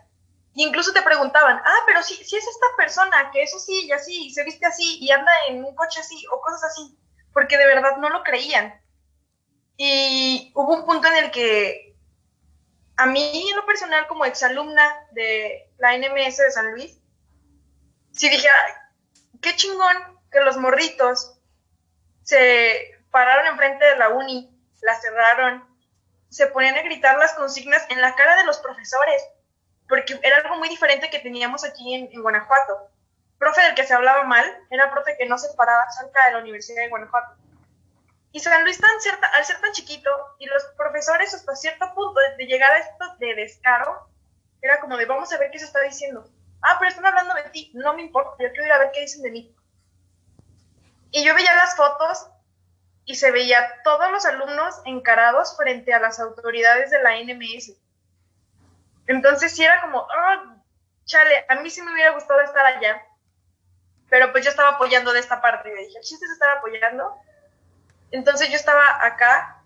Y incluso te preguntaban, ah, pero si, es esta persona que eso sí y así, y se viste así, y anda en un coche así, o cosas así, porque de verdad no lo creían. Y hubo un punto en el que a mí, en lo personal, como exalumna de la NMS de San Luis, sí dije, qué chingón que los morritos se pararon enfrente de la uni, la cerraron, se ponían a gritar las consignas en la cara de los profesores, porque era algo muy diferente que teníamos aquí en Guanajuato. Profe del que se hablaba mal, era profe que no se paraba cerca de la Universidad de Guanajuato y San Luis, tan cierta, al ser tan chiquito, y los profesores hasta cierto punto de, llegar a esto de descaro, era como de vamos a ver qué se está diciendo. Ah, pero están hablando de ti, no me importa, yo quiero ir a ver qué dicen de mí. Y yo veía las fotos y se veía todos los alumnos encarados frente a las autoridades de la NMS. Entonces sí era como, oh, chale, a mí sí me hubiera gustado estar allá, pero pues yo estaba apoyando de esta parte. Y dije, el chiste es estar apoyando entonces yo estaba acá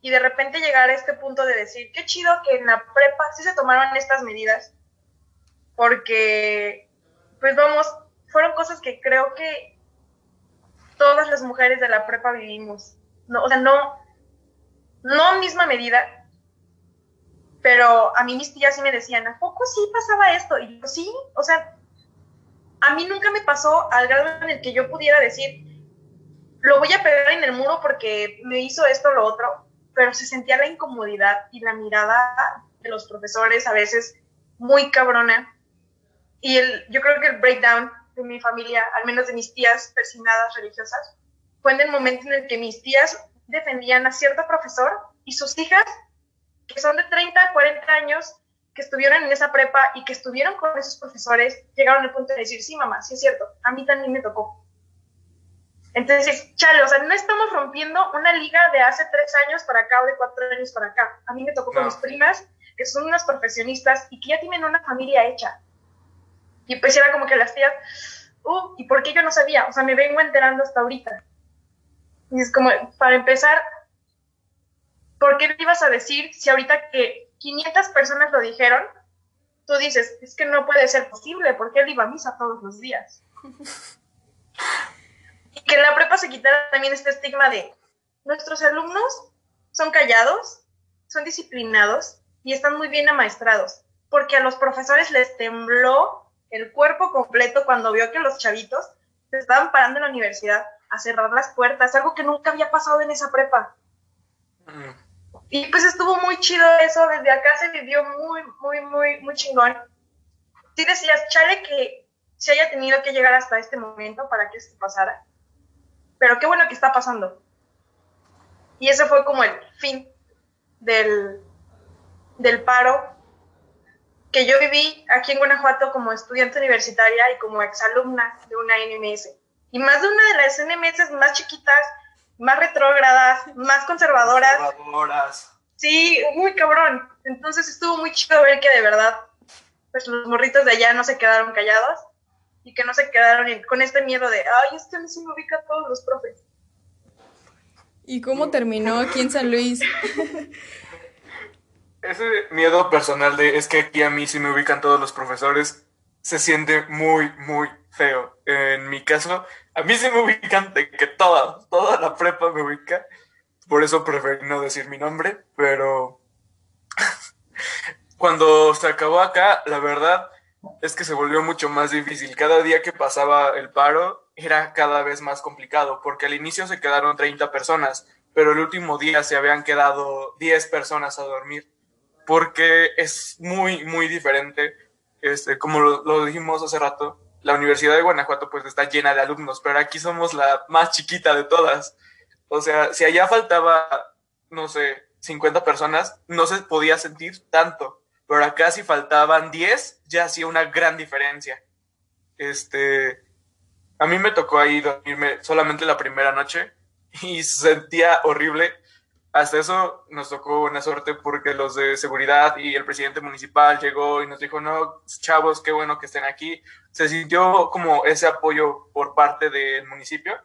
y de repente llegar a este punto de decir, qué chido que en la prepa sí se tomaron estas medidas, porque, pues vamos, fueron cosas que creo que todas las mujeres de la prepa vivimos. No, o sea, no, no misma medida, pero a mí mis tías sí me decían, ¿a poco sí pasaba esto? Y yo, sí, o sea, a mí nunca me pasó al grado en el que yo pudiera decir, lo voy a pegar en el muro porque me hizo esto o lo otro, pero se sentía la incomodidad y la mirada de los profesores a veces muy cabrona. Y el, yo creo que el breakdown de mi familia, al menos de mis tías persinadas religiosas, fue en el momento en el que mis tías defendían a cierto profesor y sus hijas, que son de 30, 40 años, que estuvieron en esa prepa y que estuvieron con esos profesores, llegaron al punto de decir, sí, mamá, sí es cierto, a mí también me tocó. Entonces, chale, o sea, no estamos rompiendo una liga de hace tres años para acá o de cuatro años para acá. A mí me tocó con mis primas, que son unas profesionistas y que ya tienen una familia hecha. Y pues era como que las tías, uh, ¿y por qué yo no sabía? O sea, me vengo enterando hasta ahorita. Y es como, para empezar, ¿por qué le ibas a decir si ahorita que 500 personas lo dijeron, tú dices, es que no puede ser posible, porque él iba a misa todos los días? y que en la prepa se quitara también este estigma de nuestros alumnos son callados, son disciplinados y están muy bien amaestrados, porque a los profesores les tembló el cuerpo completo cuando vio que los chavitos se estaban parando en la universidad a cerrar las puertas, algo que nunca había pasado en esa prepa. Mm. Y pues estuvo muy chido eso, desde acá se vivió muy, muy, muy, muy chingón. Sí decías, chale que se haya tenido que llegar hasta este momento para que esto pasara pero qué bueno que está pasando. Y ese fue como el fin del, del paro que yo viví aquí en Guanajuato como estudiante universitaria y como exalumna de una NMS. Y más de una de las NMS más chiquitas, más retrógradas, más conservadoras. conservadoras. Sí, muy cabrón. Entonces estuvo muy chido ver que de verdad, pues los morritos de allá no se quedaron callados y que no se quedaron con este miedo de, ay, este no se me ubica a todos los profes. ¿Y cómo terminó aquí en San Luis? ese miedo personal de es que aquí a mí sí me ubican todos los profesores se siente muy, muy feo. En mi caso, a mí sí me ubican de que toda, toda la prepa me ubica. Por eso preferí no decir mi nombre, pero cuando se acabó acá, la verdad es que se volvió mucho más difícil. Cada día que pasaba el paro era cada vez más complicado, porque al inicio se quedaron 30 personas, pero el último día se habían quedado 10 personas a dormir, porque es muy, muy diferente. Este, como lo, lo dijimos hace rato, la Universidad de Guanajuato pues está llena de alumnos, pero aquí somos la más chiquita de todas. O sea, si allá faltaba, no sé, 50 personas, no se podía sentir tanto, pero acá si faltaban 10, ya hacía una gran diferencia. Este, a mí me tocó ahí dormirme solamente la primera noche y sentía horrible. Hasta eso nos tocó una suerte porque los de seguridad y el presidente municipal llegó y nos dijo, no, chavos, qué bueno que estén aquí. Se sintió como ese apoyo por parte del municipio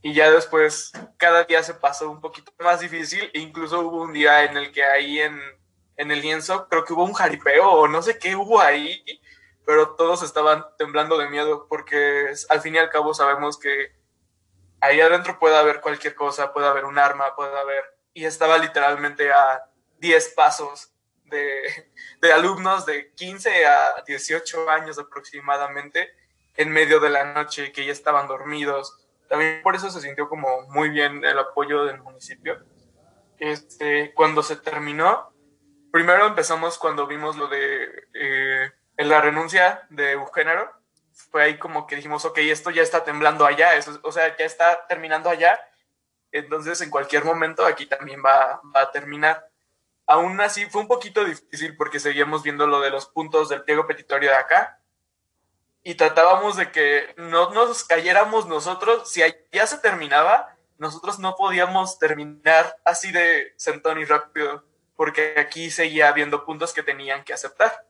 y ya después cada día se pasó un poquito más difícil e incluso hubo un día en el que ahí en, en el lienzo creo que hubo un jaripeo o no sé qué hubo ahí, pero todos estaban temblando de miedo porque al fin y al cabo sabemos que ahí adentro puede haber cualquier cosa, puede haber un arma, puede haber y estaba literalmente a 10 pasos de, de, alumnos de 15 a 18 años aproximadamente en medio de la noche que ya estaban dormidos. También por eso se sintió como muy bien el apoyo del municipio. Este, cuando se terminó, primero empezamos cuando vimos lo de eh, la renuncia de Eugenero. Fue ahí como que dijimos, ok, esto ya está temblando allá, eso, o sea, ya está terminando allá entonces, en cualquier momento aquí también va, a terminar. Aún así, fue un poquito difícil porque seguíamos viendo lo de los puntos del pliego petitorio de acá y tratábamos de que no nos cayéramos nosotros. Si ya se terminaba, nosotros no podíamos terminar así de sentón y rápido porque aquí seguía habiendo puntos que tenían que aceptar.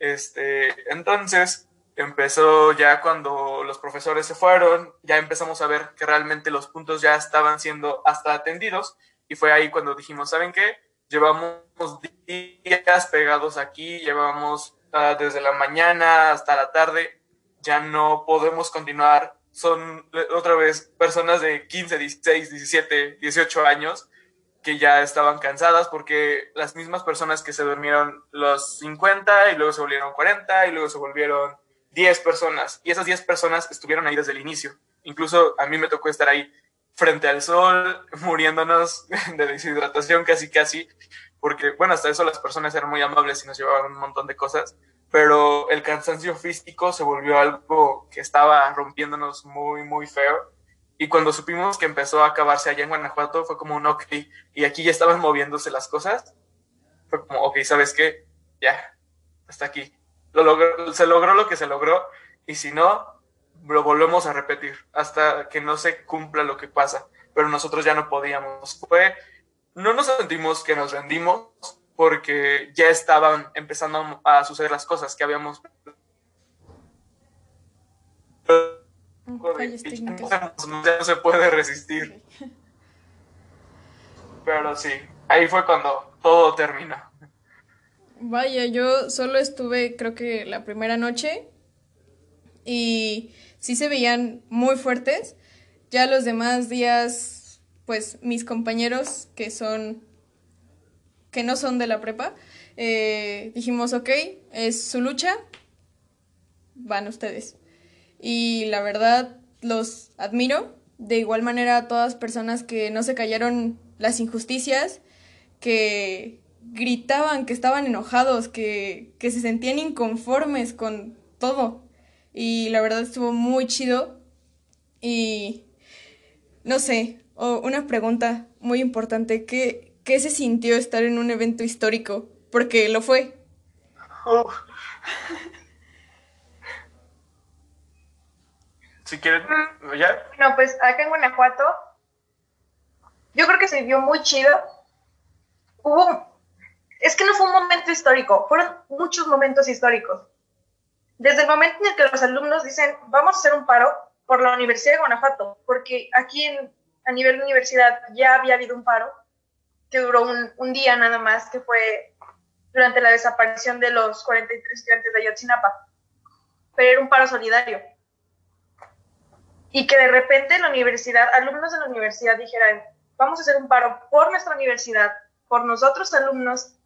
Este, entonces, empezó ya cuando los profesores se fueron, ya empezamos a ver que realmente los puntos ya estaban siendo hasta atendidos y fue ahí cuando dijimos, ¿saben qué? Llevamos días pegados aquí, llevamos uh, desde la mañana hasta la tarde, ya no podemos continuar. Son otra vez personas de 15, 16, 17, 18 años que ya estaban cansadas porque las mismas personas que se durmieron los 50 y luego se volvieron 40 y luego se volvieron 10 personas y esas 10 personas estuvieron ahí desde el inicio. Incluso a mí me tocó estar ahí frente al sol, muriéndonos de deshidratación casi casi, porque bueno, hasta eso las personas eran muy amables y nos llevaban un montón de cosas, pero el cansancio físico se volvió algo que estaba rompiéndonos muy, muy feo. Y cuando supimos que empezó a acabarse allá en Guanajuato, fue como un ok, y aquí ya estaban moviéndose las cosas, fue como, ok, ¿sabes qué? Ya, hasta aquí se logró lo que se logró y si no, lo volvemos a repetir hasta que no se cumpla lo que pasa. Pero nosotros ya no podíamos. Fue, no nos sentimos que nos rendimos porque ya estaban empezando a suceder las cosas que habíamos. Ya no se puede resistir. Pero sí, ahí fue cuando todo terminó. Vaya, yo solo estuve creo que la primera noche y sí se veían muy fuertes. Ya los demás días, pues mis compañeros que son, que no son de la prepa, eh, dijimos, ok, es su lucha, van ustedes. Y la verdad, los admiro. De igual manera a todas personas que no se cayeron las injusticias, que gritaban que estaban enojados, que, que se sentían inconformes con todo. Y la verdad estuvo muy chido. Y no sé, una pregunta muy importante, ¿qué, ¿qué se sintió estar en un evento histórico? Porque lo fue. Si quieren, ¿ya? No, pues acá en Guanajuato, yo creo que se vio muy chido. Hubo es que no fue un momento histórico, fueron muchos momentos históricos. Desde el momento en el que los alumnos dicen, vamos a hacer un paro por la Universidad de Guanajuato, porque aquí a nivel de universidad ya había habido un paro que duró un, un día nada más, que fue durante la desaparición de los 43 estudiantes de Ayotzinapa, pero era un paro solidario. Y que de repente la universidad, alumnos de la universidad dijeran, vamos a hacer un paro por nuestra universidad, por nosotros alumnos,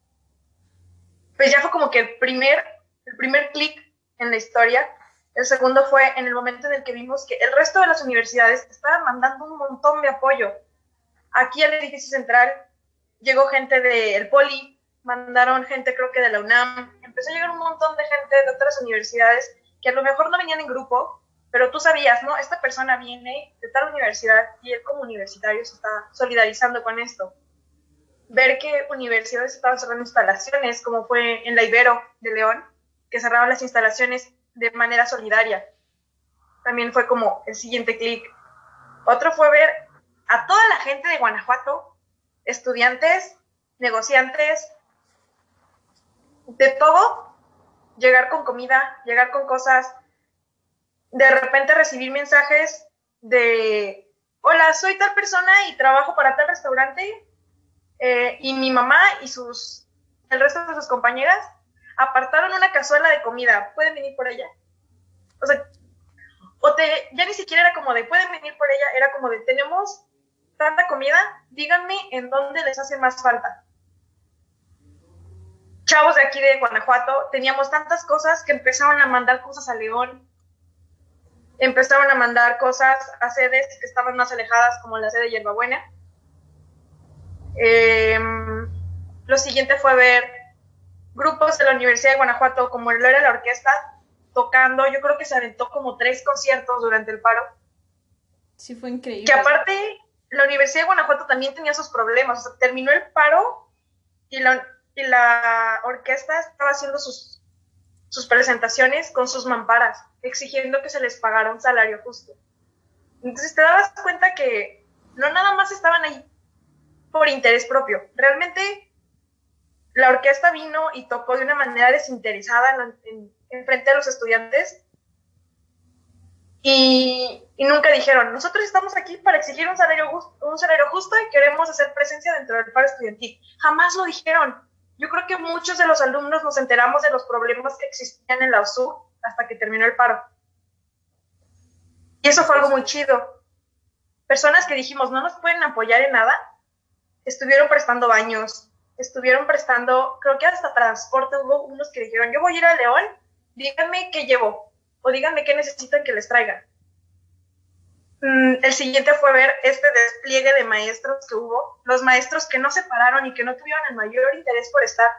pues ya fue como que el primer, el primer clic en la historia. El segundo fue en el momento en el que vimos que el resto de las universidades estaban mandando un montón de apoyo. Aquí al edificio central llegó gente del Poli, mandaron gente creo que de la UNAM, empezó a llegar un montón de gente de otras universidades que a lo mejor no venían en grupo, pero tú sabías, ¿no? Esta persona viene de tal universidad y él como universitario se está solidarizando con esto. Ver que universidades estaban cerrando instalaciones, como fue en la Ibero de León, que cerraron las instalaciones de manera solidaria. También fue como el siguiente clic. Otro fue ver a toda la gente de Guanajuato, estudiantes, negociantes, de todo, llegar con comida, llegar con cosas, de repente recibir mensajes de, hola, soy tal persona y trabajo para tal restaurante, eh, y mi mamá y sus, el resto de sus compañeras apartaron una cazuela de comida, ¿pueden venir por ella? O sea, o te, ya ni siquiera era como de, pueden venir por ella, era como de, tenemos tanta comida, díganme en dónde les hace más falta. Chavos de aquí de Guanajuato, teníamos tantas cosas que empezaron a mandar cosas a León, empezaron a mandar cosas a sedes que estaban más alejadas, como la sede de Yerbabuena. Eh, lo siguiente fue ver grupos de la Universidad de Guanajuato, como lo era la orquesta, tocando. Yo creo que se aventó como tres conciertos durante el paro. Sí, fue increíble. Que aparte, la Universidad de Guanajuato también tenía sus problemas. terminó el paro y la, y la orquesta estaba haciendo sus, sus presentaciones con sus mamparas, exigiendo que se les pagara un salario justo. Entonces te dabas cuenta que no nada más estaban ahí por interés propio. Realmente la orquesta vino y tocó de una manera desinteresada en, frente a los estudiantes y, nunca dijeron, nosotros estamos aquí para exigir un salario, un salario justo y queremos hacer presencia dentro del paro estudiantil. Jamás lo dijeron. Yo creo que muchos de los alumnos nos enteramos de los problemas que existían en la USU hasta que terminó el paro. Y eso fue algo muy chido. Personas que dijimos, no nos pueden apoyar en nada, estuvieron prestando baños, estuvieron prestando, creo que hasta transporte, hubo unos que dijeron, yo voy a ir a León, díganme qué llevo, o díganme qué necesitan que les traiga. Mm, el siguiente fue ver este despliegue de maestros que hubo, los maestros que no se pararon y que no tuvieron el mayor interés por estar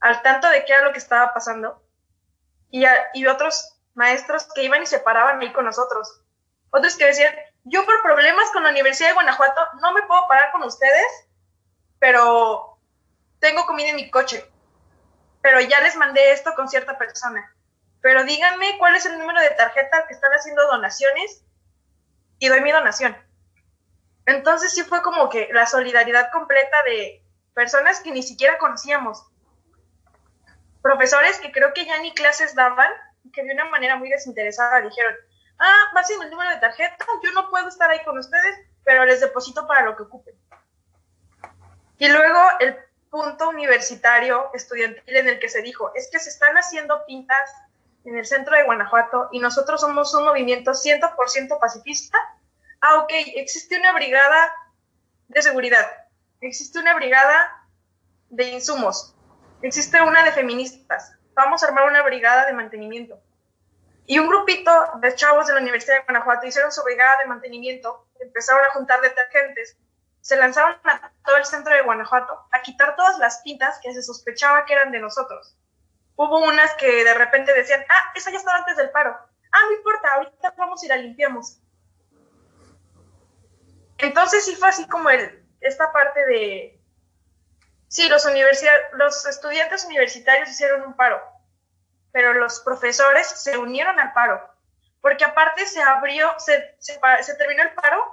al tanto de qué era lo que estaba pasando, y, y otros maestros que iban y se paraban ahí con nosotros. Otros que decían, yo por problemas con la Universidad de Guanajuato no me puedo parar con ustedes, pero tengo comida en mi coche, pero ya les mandé esto con cierta persona. Pero díganme cuál es el número de tarjeta que están haciendo donaciones y doy mi donación. Entonces sí fue como que la solidaridad completa de personas que ni siquiera conocíamos. Profesores que creo que ya ni clases daban, que de una manera muy desinteresada dijeron, ah, pasen el número de tarjeta, yo no puedo estar ahí con ustedes, pero les deposito para lo que ocupen. Y luego el punto universitario estudiantil en el que se dijo, es que se están haciendo pintas en el centro de Guanajuato y nosotros somos un movimiento 100% pacifista. Ah, ok, existe una brigada de seguridad, existe una brigada de insumos, existe una de feministas, vamos a armar una brigada de mantenimiento. Y un grupito de chavos de la Universidad de Guanajuato hicieron su brigada de mantenimiento, empezaron a juntar detergentes, se lanzaron a todo el centro de Guanajuato a quitar todas las pintas que se sospechaba que eran de nosotros. Hubo unas que de repente decían, ah, esa ya estaba antes del paro. Ah, no importa, ahorita vamos y la limpiamos. Entonces sí fue así como el, esta parte de, sí, los, los estudiantes universitarios hicieron un paro, pero los profesores se unieron al paro, porque aparte se abrió, se, terminó el paro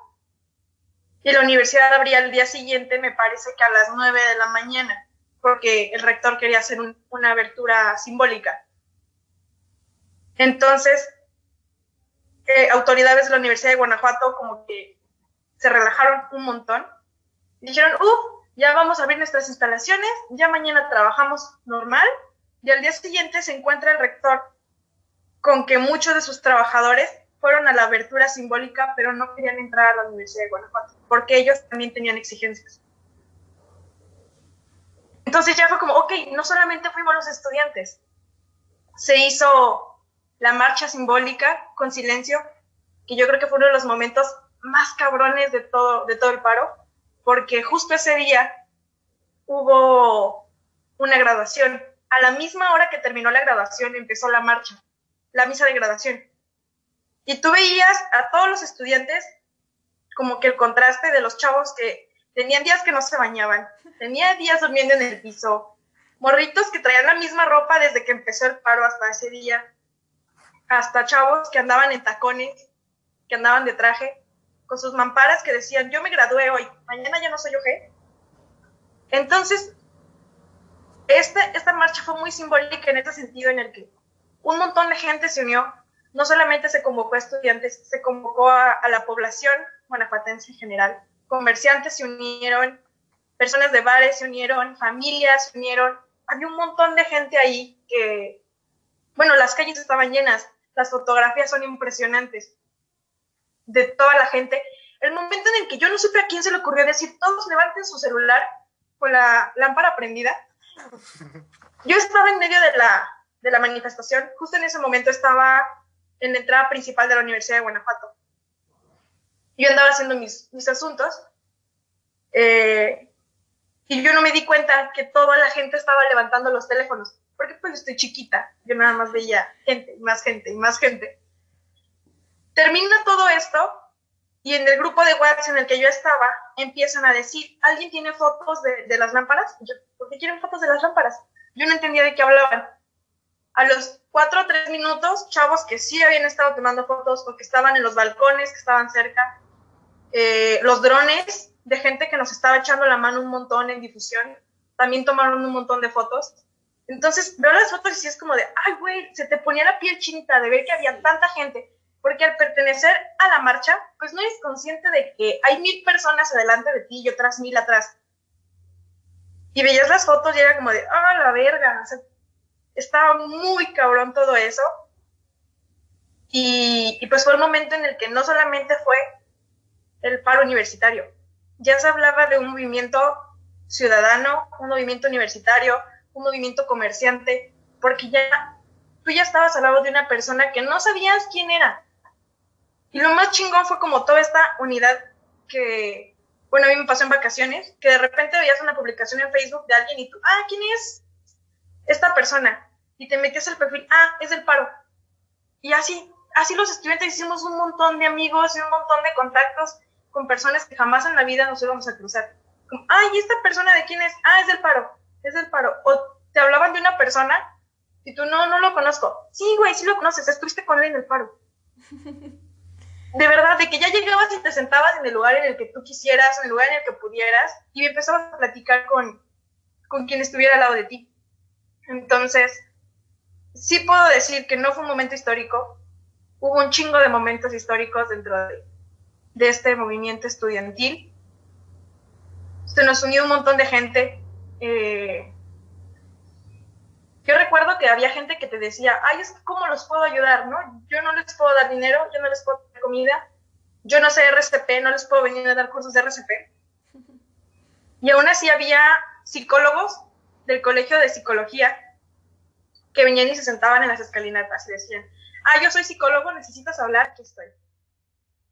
y la universidad abría el día siguiente, me parece que a las 9 de la mañana, porque el rector quería hacer una abertura simbólica. Entonces, eh, autoridades de la Universidad de Guanajuato como que se relajaron un montón. Dijeron, uh, ya vamos a abrir nuestras instalaciones, ya mañana trabajamos normal y al día siguiente se encuentra el rector con que muchos de sus trabajadores fueron a la abertura simbólica, pero no querían entrar a la Universidad de Guanajuato, porque ellos también tenían exigencias. Entonces ya fue como, ok, no solamente fuimos los estudiantes, se hizo la marcha simbólica con silencio, que yo creo que fue uno de los momentos más cabrones de todo, de todo el paro, porque justo ese día hubo una graduación. A la misma hora que terminó la graduación empezó la marcha, la misa de graduación. Y tú veías a todos los estudiantes como que el contraste de los chavos que tenían días que no se bañaban, tenían días durmiendo en el piso, morritos que traían la misma ropa desde que empezó el paro hasta ese día, hasta chavos que andaban en tacones, que andaban de traje, con sus mamparas que decían, yo me gradué hoy, mañana ya no soy OG. Entonces, este, esta marcha fue muy simbólica en ese sentido en el que un montón de gente se unió, no solamente se convocó a estudiantes, se convocó a, a la población guanajuatense en general, comerciantes se unieron, personas de bares se unieron, familias se unieron, había un montón de gente ahí que, bueno, las calles estaban llenas, las fotografías son impresionantes de toda la gente. El momento en el que yo no supe a quién se le ocurrió decir, todos levanten su celular con la lámpara prendida. Yo estaba en medio de la, de la manifestación, justo en ese momento estaba en la entrada principal de la Universidad de Guanajuato. Yo andaba haciendo mis, mis asuntos eh, y yo no me di cuenta que toda la gente estaba levantando los teléfonos, porque pues estoy chiquita, yo nada más veía gente, y más gente, y más gente. Termina todo esto y en el grupo de WhatsApp en el que yo estaba empiezan a decir, ¿alguien tiene fotos de, de las lámparas? yo, ¿por qué quieren fotos de las lámparas? Yo no entendía de qué hablaban. A los cuatro o tres minutos, chavos que sí habían estado tomando fotos o que estaban en los balcones, que estaban cerca, eh, los drones de gente que nos estaba echando la mano un montón en difusión, también tomaron un montón de fotos. Entonces veo las fotos y sí es como de, ay, güey, se te ponía la piel chinita de ver que había tanta gente porque al pertenecer a la marcha, pues no eres consciente de que hay mil personas adelante de ti y otras mil atrás. Y veías las fotos y era como de, ah, la verga, estaba muy cabrón todo eso. Y, y pues fue el momento en el que no solamente fue el paro universitario, ya se hablaba de un movimiento ciudadano, un movimiento universitario, un movimiento comerciante, porque ya tú ya estabas al lado de una persona que no sabías quién era, y lo más chingón fue como toda esta unidad que, bueno, a mí me pasó en vacaciones, que de repente veías una publicación en Facebook de alguien y tú, ah, ¿quién es esta persona? Y te metías al perfil, ah, es del paro. Y así, así los estudiantes hicimos un montón de amigos y un montón de contactos con personas que jamás en la vida nos íbamos a cruzar. Como, ah, ¿y esta persona de quién es? Ah, es del paro, es del paro. O te hablaban de una persona y tú, no, no lo conozco. Sí, güey, sí lo conoces, estuviste con él en el paro. de verdad, de que ya llegabas y te sentabas en el lugar en el que tú quisieras, en el lugar en el que pudieras, y empezabas a platicar con, con quien estuviera al lado de ti. Entonces, sí puedo decir que no fue un momento histórico, hubo un chingo de momentos históricos dentro de, este movimiento estudiantil. Se nos unió un montón de gente. Eh, yo recuerdo que había gente que te decía, ay, cómo los puedo ayudar, ¿no? Yo no les puedo dar dinero, yo no les puedo comida, yo no sé RCP, no les puedo venir a dar cursos de RCP. Y aún así había psicólogos del colegio de psicología que venían y se sentaban en las escalinatas y decían, ah, yo soy psicólogo, necesitas hablar, aquí estoy.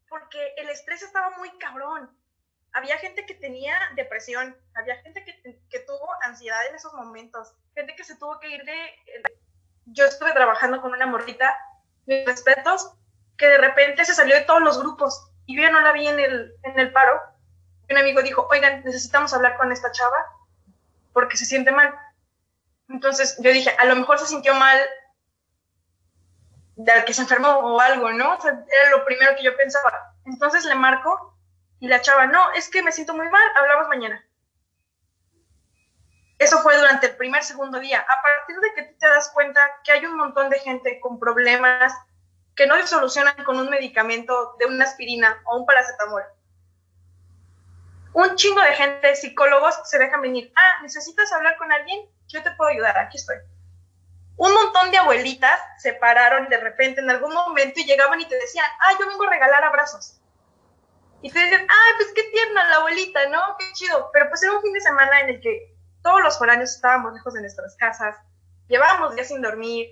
Porque el estrés estaba muy cabrón había gente que tenía depresión, había gente que, que, tuvo ansiedad en esos momentos, gente que se tuvo que ir de... Yo estuve trabajando con una morrita, mis respetos, que de repente se salió de todos los grupos y yo ya no la vi en el, en el paro. Y un amigo dijo, oigan, necesitamos hablar con esta chava porque se siente mal. Entonces yo dije, a lo mejor se sintió mal del que se enfermó o algo, ¿no? Era lo primero que yo pensaba. Entonces le marco y la chava, no, es que me siento muy mal, hablamos mañana. Eso fue durante el primer, segundo día. A partir de que tú te das cuenta que hay un montón de gente con problemas que no se solucionan con un medicamento de una aspirina o un paracetamol. un chingo de gente, psicólogos, se dejan venir. Ah, ¿necesitas hablar con alguien? Yo te puedo ayudar, aquí estoy. Un montón de abuelitas se pararon de repente en algún momento y llegaban y te decían, ah, yo vengo a regalar abrazos. Y te dicen, ah, pues qué tierna la abuelita, ¿no? Qué chido. Pero pues era un fin de semana en el que todos los foráneos estábamos lejos de nuestras casas, llevábamos días sin dormir,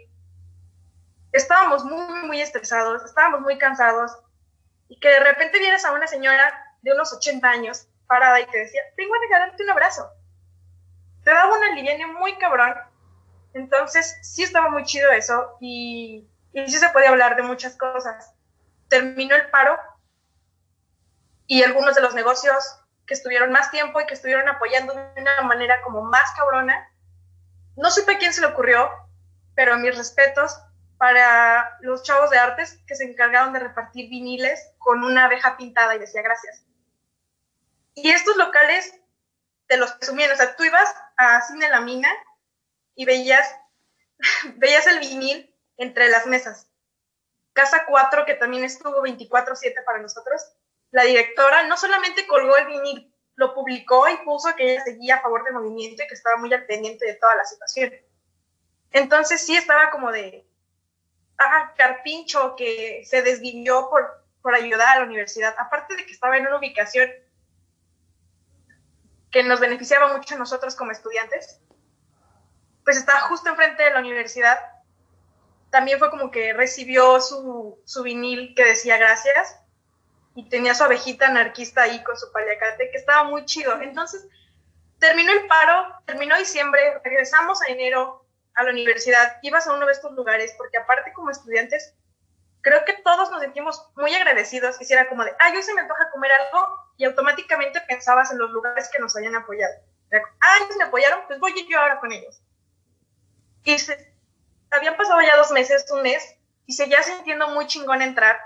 estábamos muy, muy estresados, estábamos muy cansados, y que de repente vienes a una señora de unos 80 años parada y te decía, vengo a regalarte un abrazo. Te daba una liviana muy cabrón. Entonces, sí estaba muy chido eso y, y sí se podía hablar de muchas cosas. Terminó el paro y algunos de los negocios que estuvieron más tiempo y que estuvieron apoyando de una manera como más cabrona. No supe a quién se le ocurrió, pero mis respetos para los chavos de artes que se encargaron de repartir viniles con una abeja pintada y decía gracias. Y estos locales te los presumían, o sea, tú ibas a Cine La Mina y veías, veías el vinil entre las mesas. Casa 4, que también estuvo 24/7 para nosotros, la directora no solamente colgó el vinil, lo publicó y puso que ella seguía a favor del movimiento y que estaba muy al pendiente de toda la situación. Entonces sí estaba como de, ah, carpincho que se desvivió por, por ayudar a la universidad, aparte de que estaba en una ubicación que nos beneficiaba mucho a nosotros como estudiantes, pues estaba justo enfrente de la universidad. También fue como que recibió su, su vinil que decía gracias y tenía su abejita anarquista ahí con su paliacate, que estaba muy chido. Entonces, terminó el paro, terminó diciembre, regresamos a enero a la universidad, ibas a uno de estos lugares, porque aparte como estudiantes, creo que todos nos sentimos muy agradecidos, que era como de, ah, yo se me antoja comer algo, y automáticamente pensabas en los lugares que nos hayan apoyado. Ah, ellos me apoyaron, pues voy yo ahora con ellos. Y se, habían pasado ya dos meses, un mes, y seguía sintiendo muy chingón entrar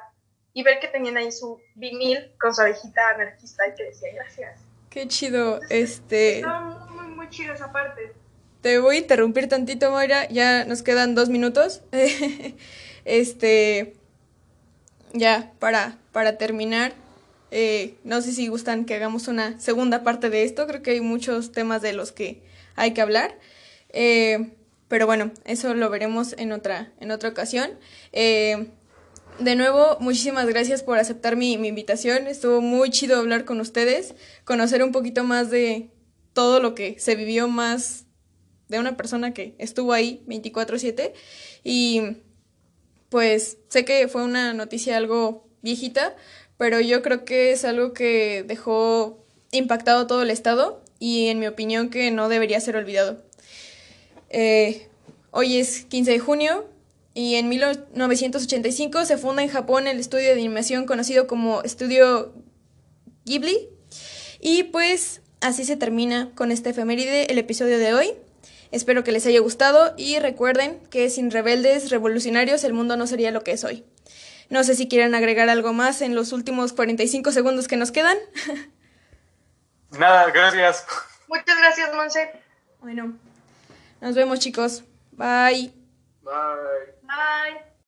y ver que tenían ahí su vinil con su abejita anarquista y que decía gracias. Qué chido, este... Estaba muy, muy chido esa parte. Te voy a interrumpir tantito, Moira, ya nos quedan dos minutos. este... Ya, para, para terminar, eh, no sé si gustan que hagamos una segunda parte de esto, creo que hay muchos temas de los que hay que hablar. Eh, pero bueno, eso lo veremos en otra, en otra ocasión. Eh, de nuevo, muchísimas gracias por aceptar mi, invitación. Estuvo muy chido hablar con ustedes, conocer un poquito más de todo lo que se vivió más de una persona que estuvo ahí 24/7. Y pues sé que fue una noticia algo viejita, pero yo creo que es algo que dejó impactado todo el Estado y en mi opinión que no debería ser olvidado. Eh, hoy es 15 de junio, y en 1985 se funda en Japón el estudio de animación conocido como Estudio Ghibli. Y pues así se termina con este efeméride el episodio de hoy. Espero que les haya gustado y recuerden que sin rebeldes revolucionarios el mundo no sería lo que es hoy. No sé si quieren agregar algo más en los últimos 45 segundos que nos quedan. Nada, gracias. Muchas gracias, Monse. Bueno, nos vemos chicos. Bye. Bye. Bye.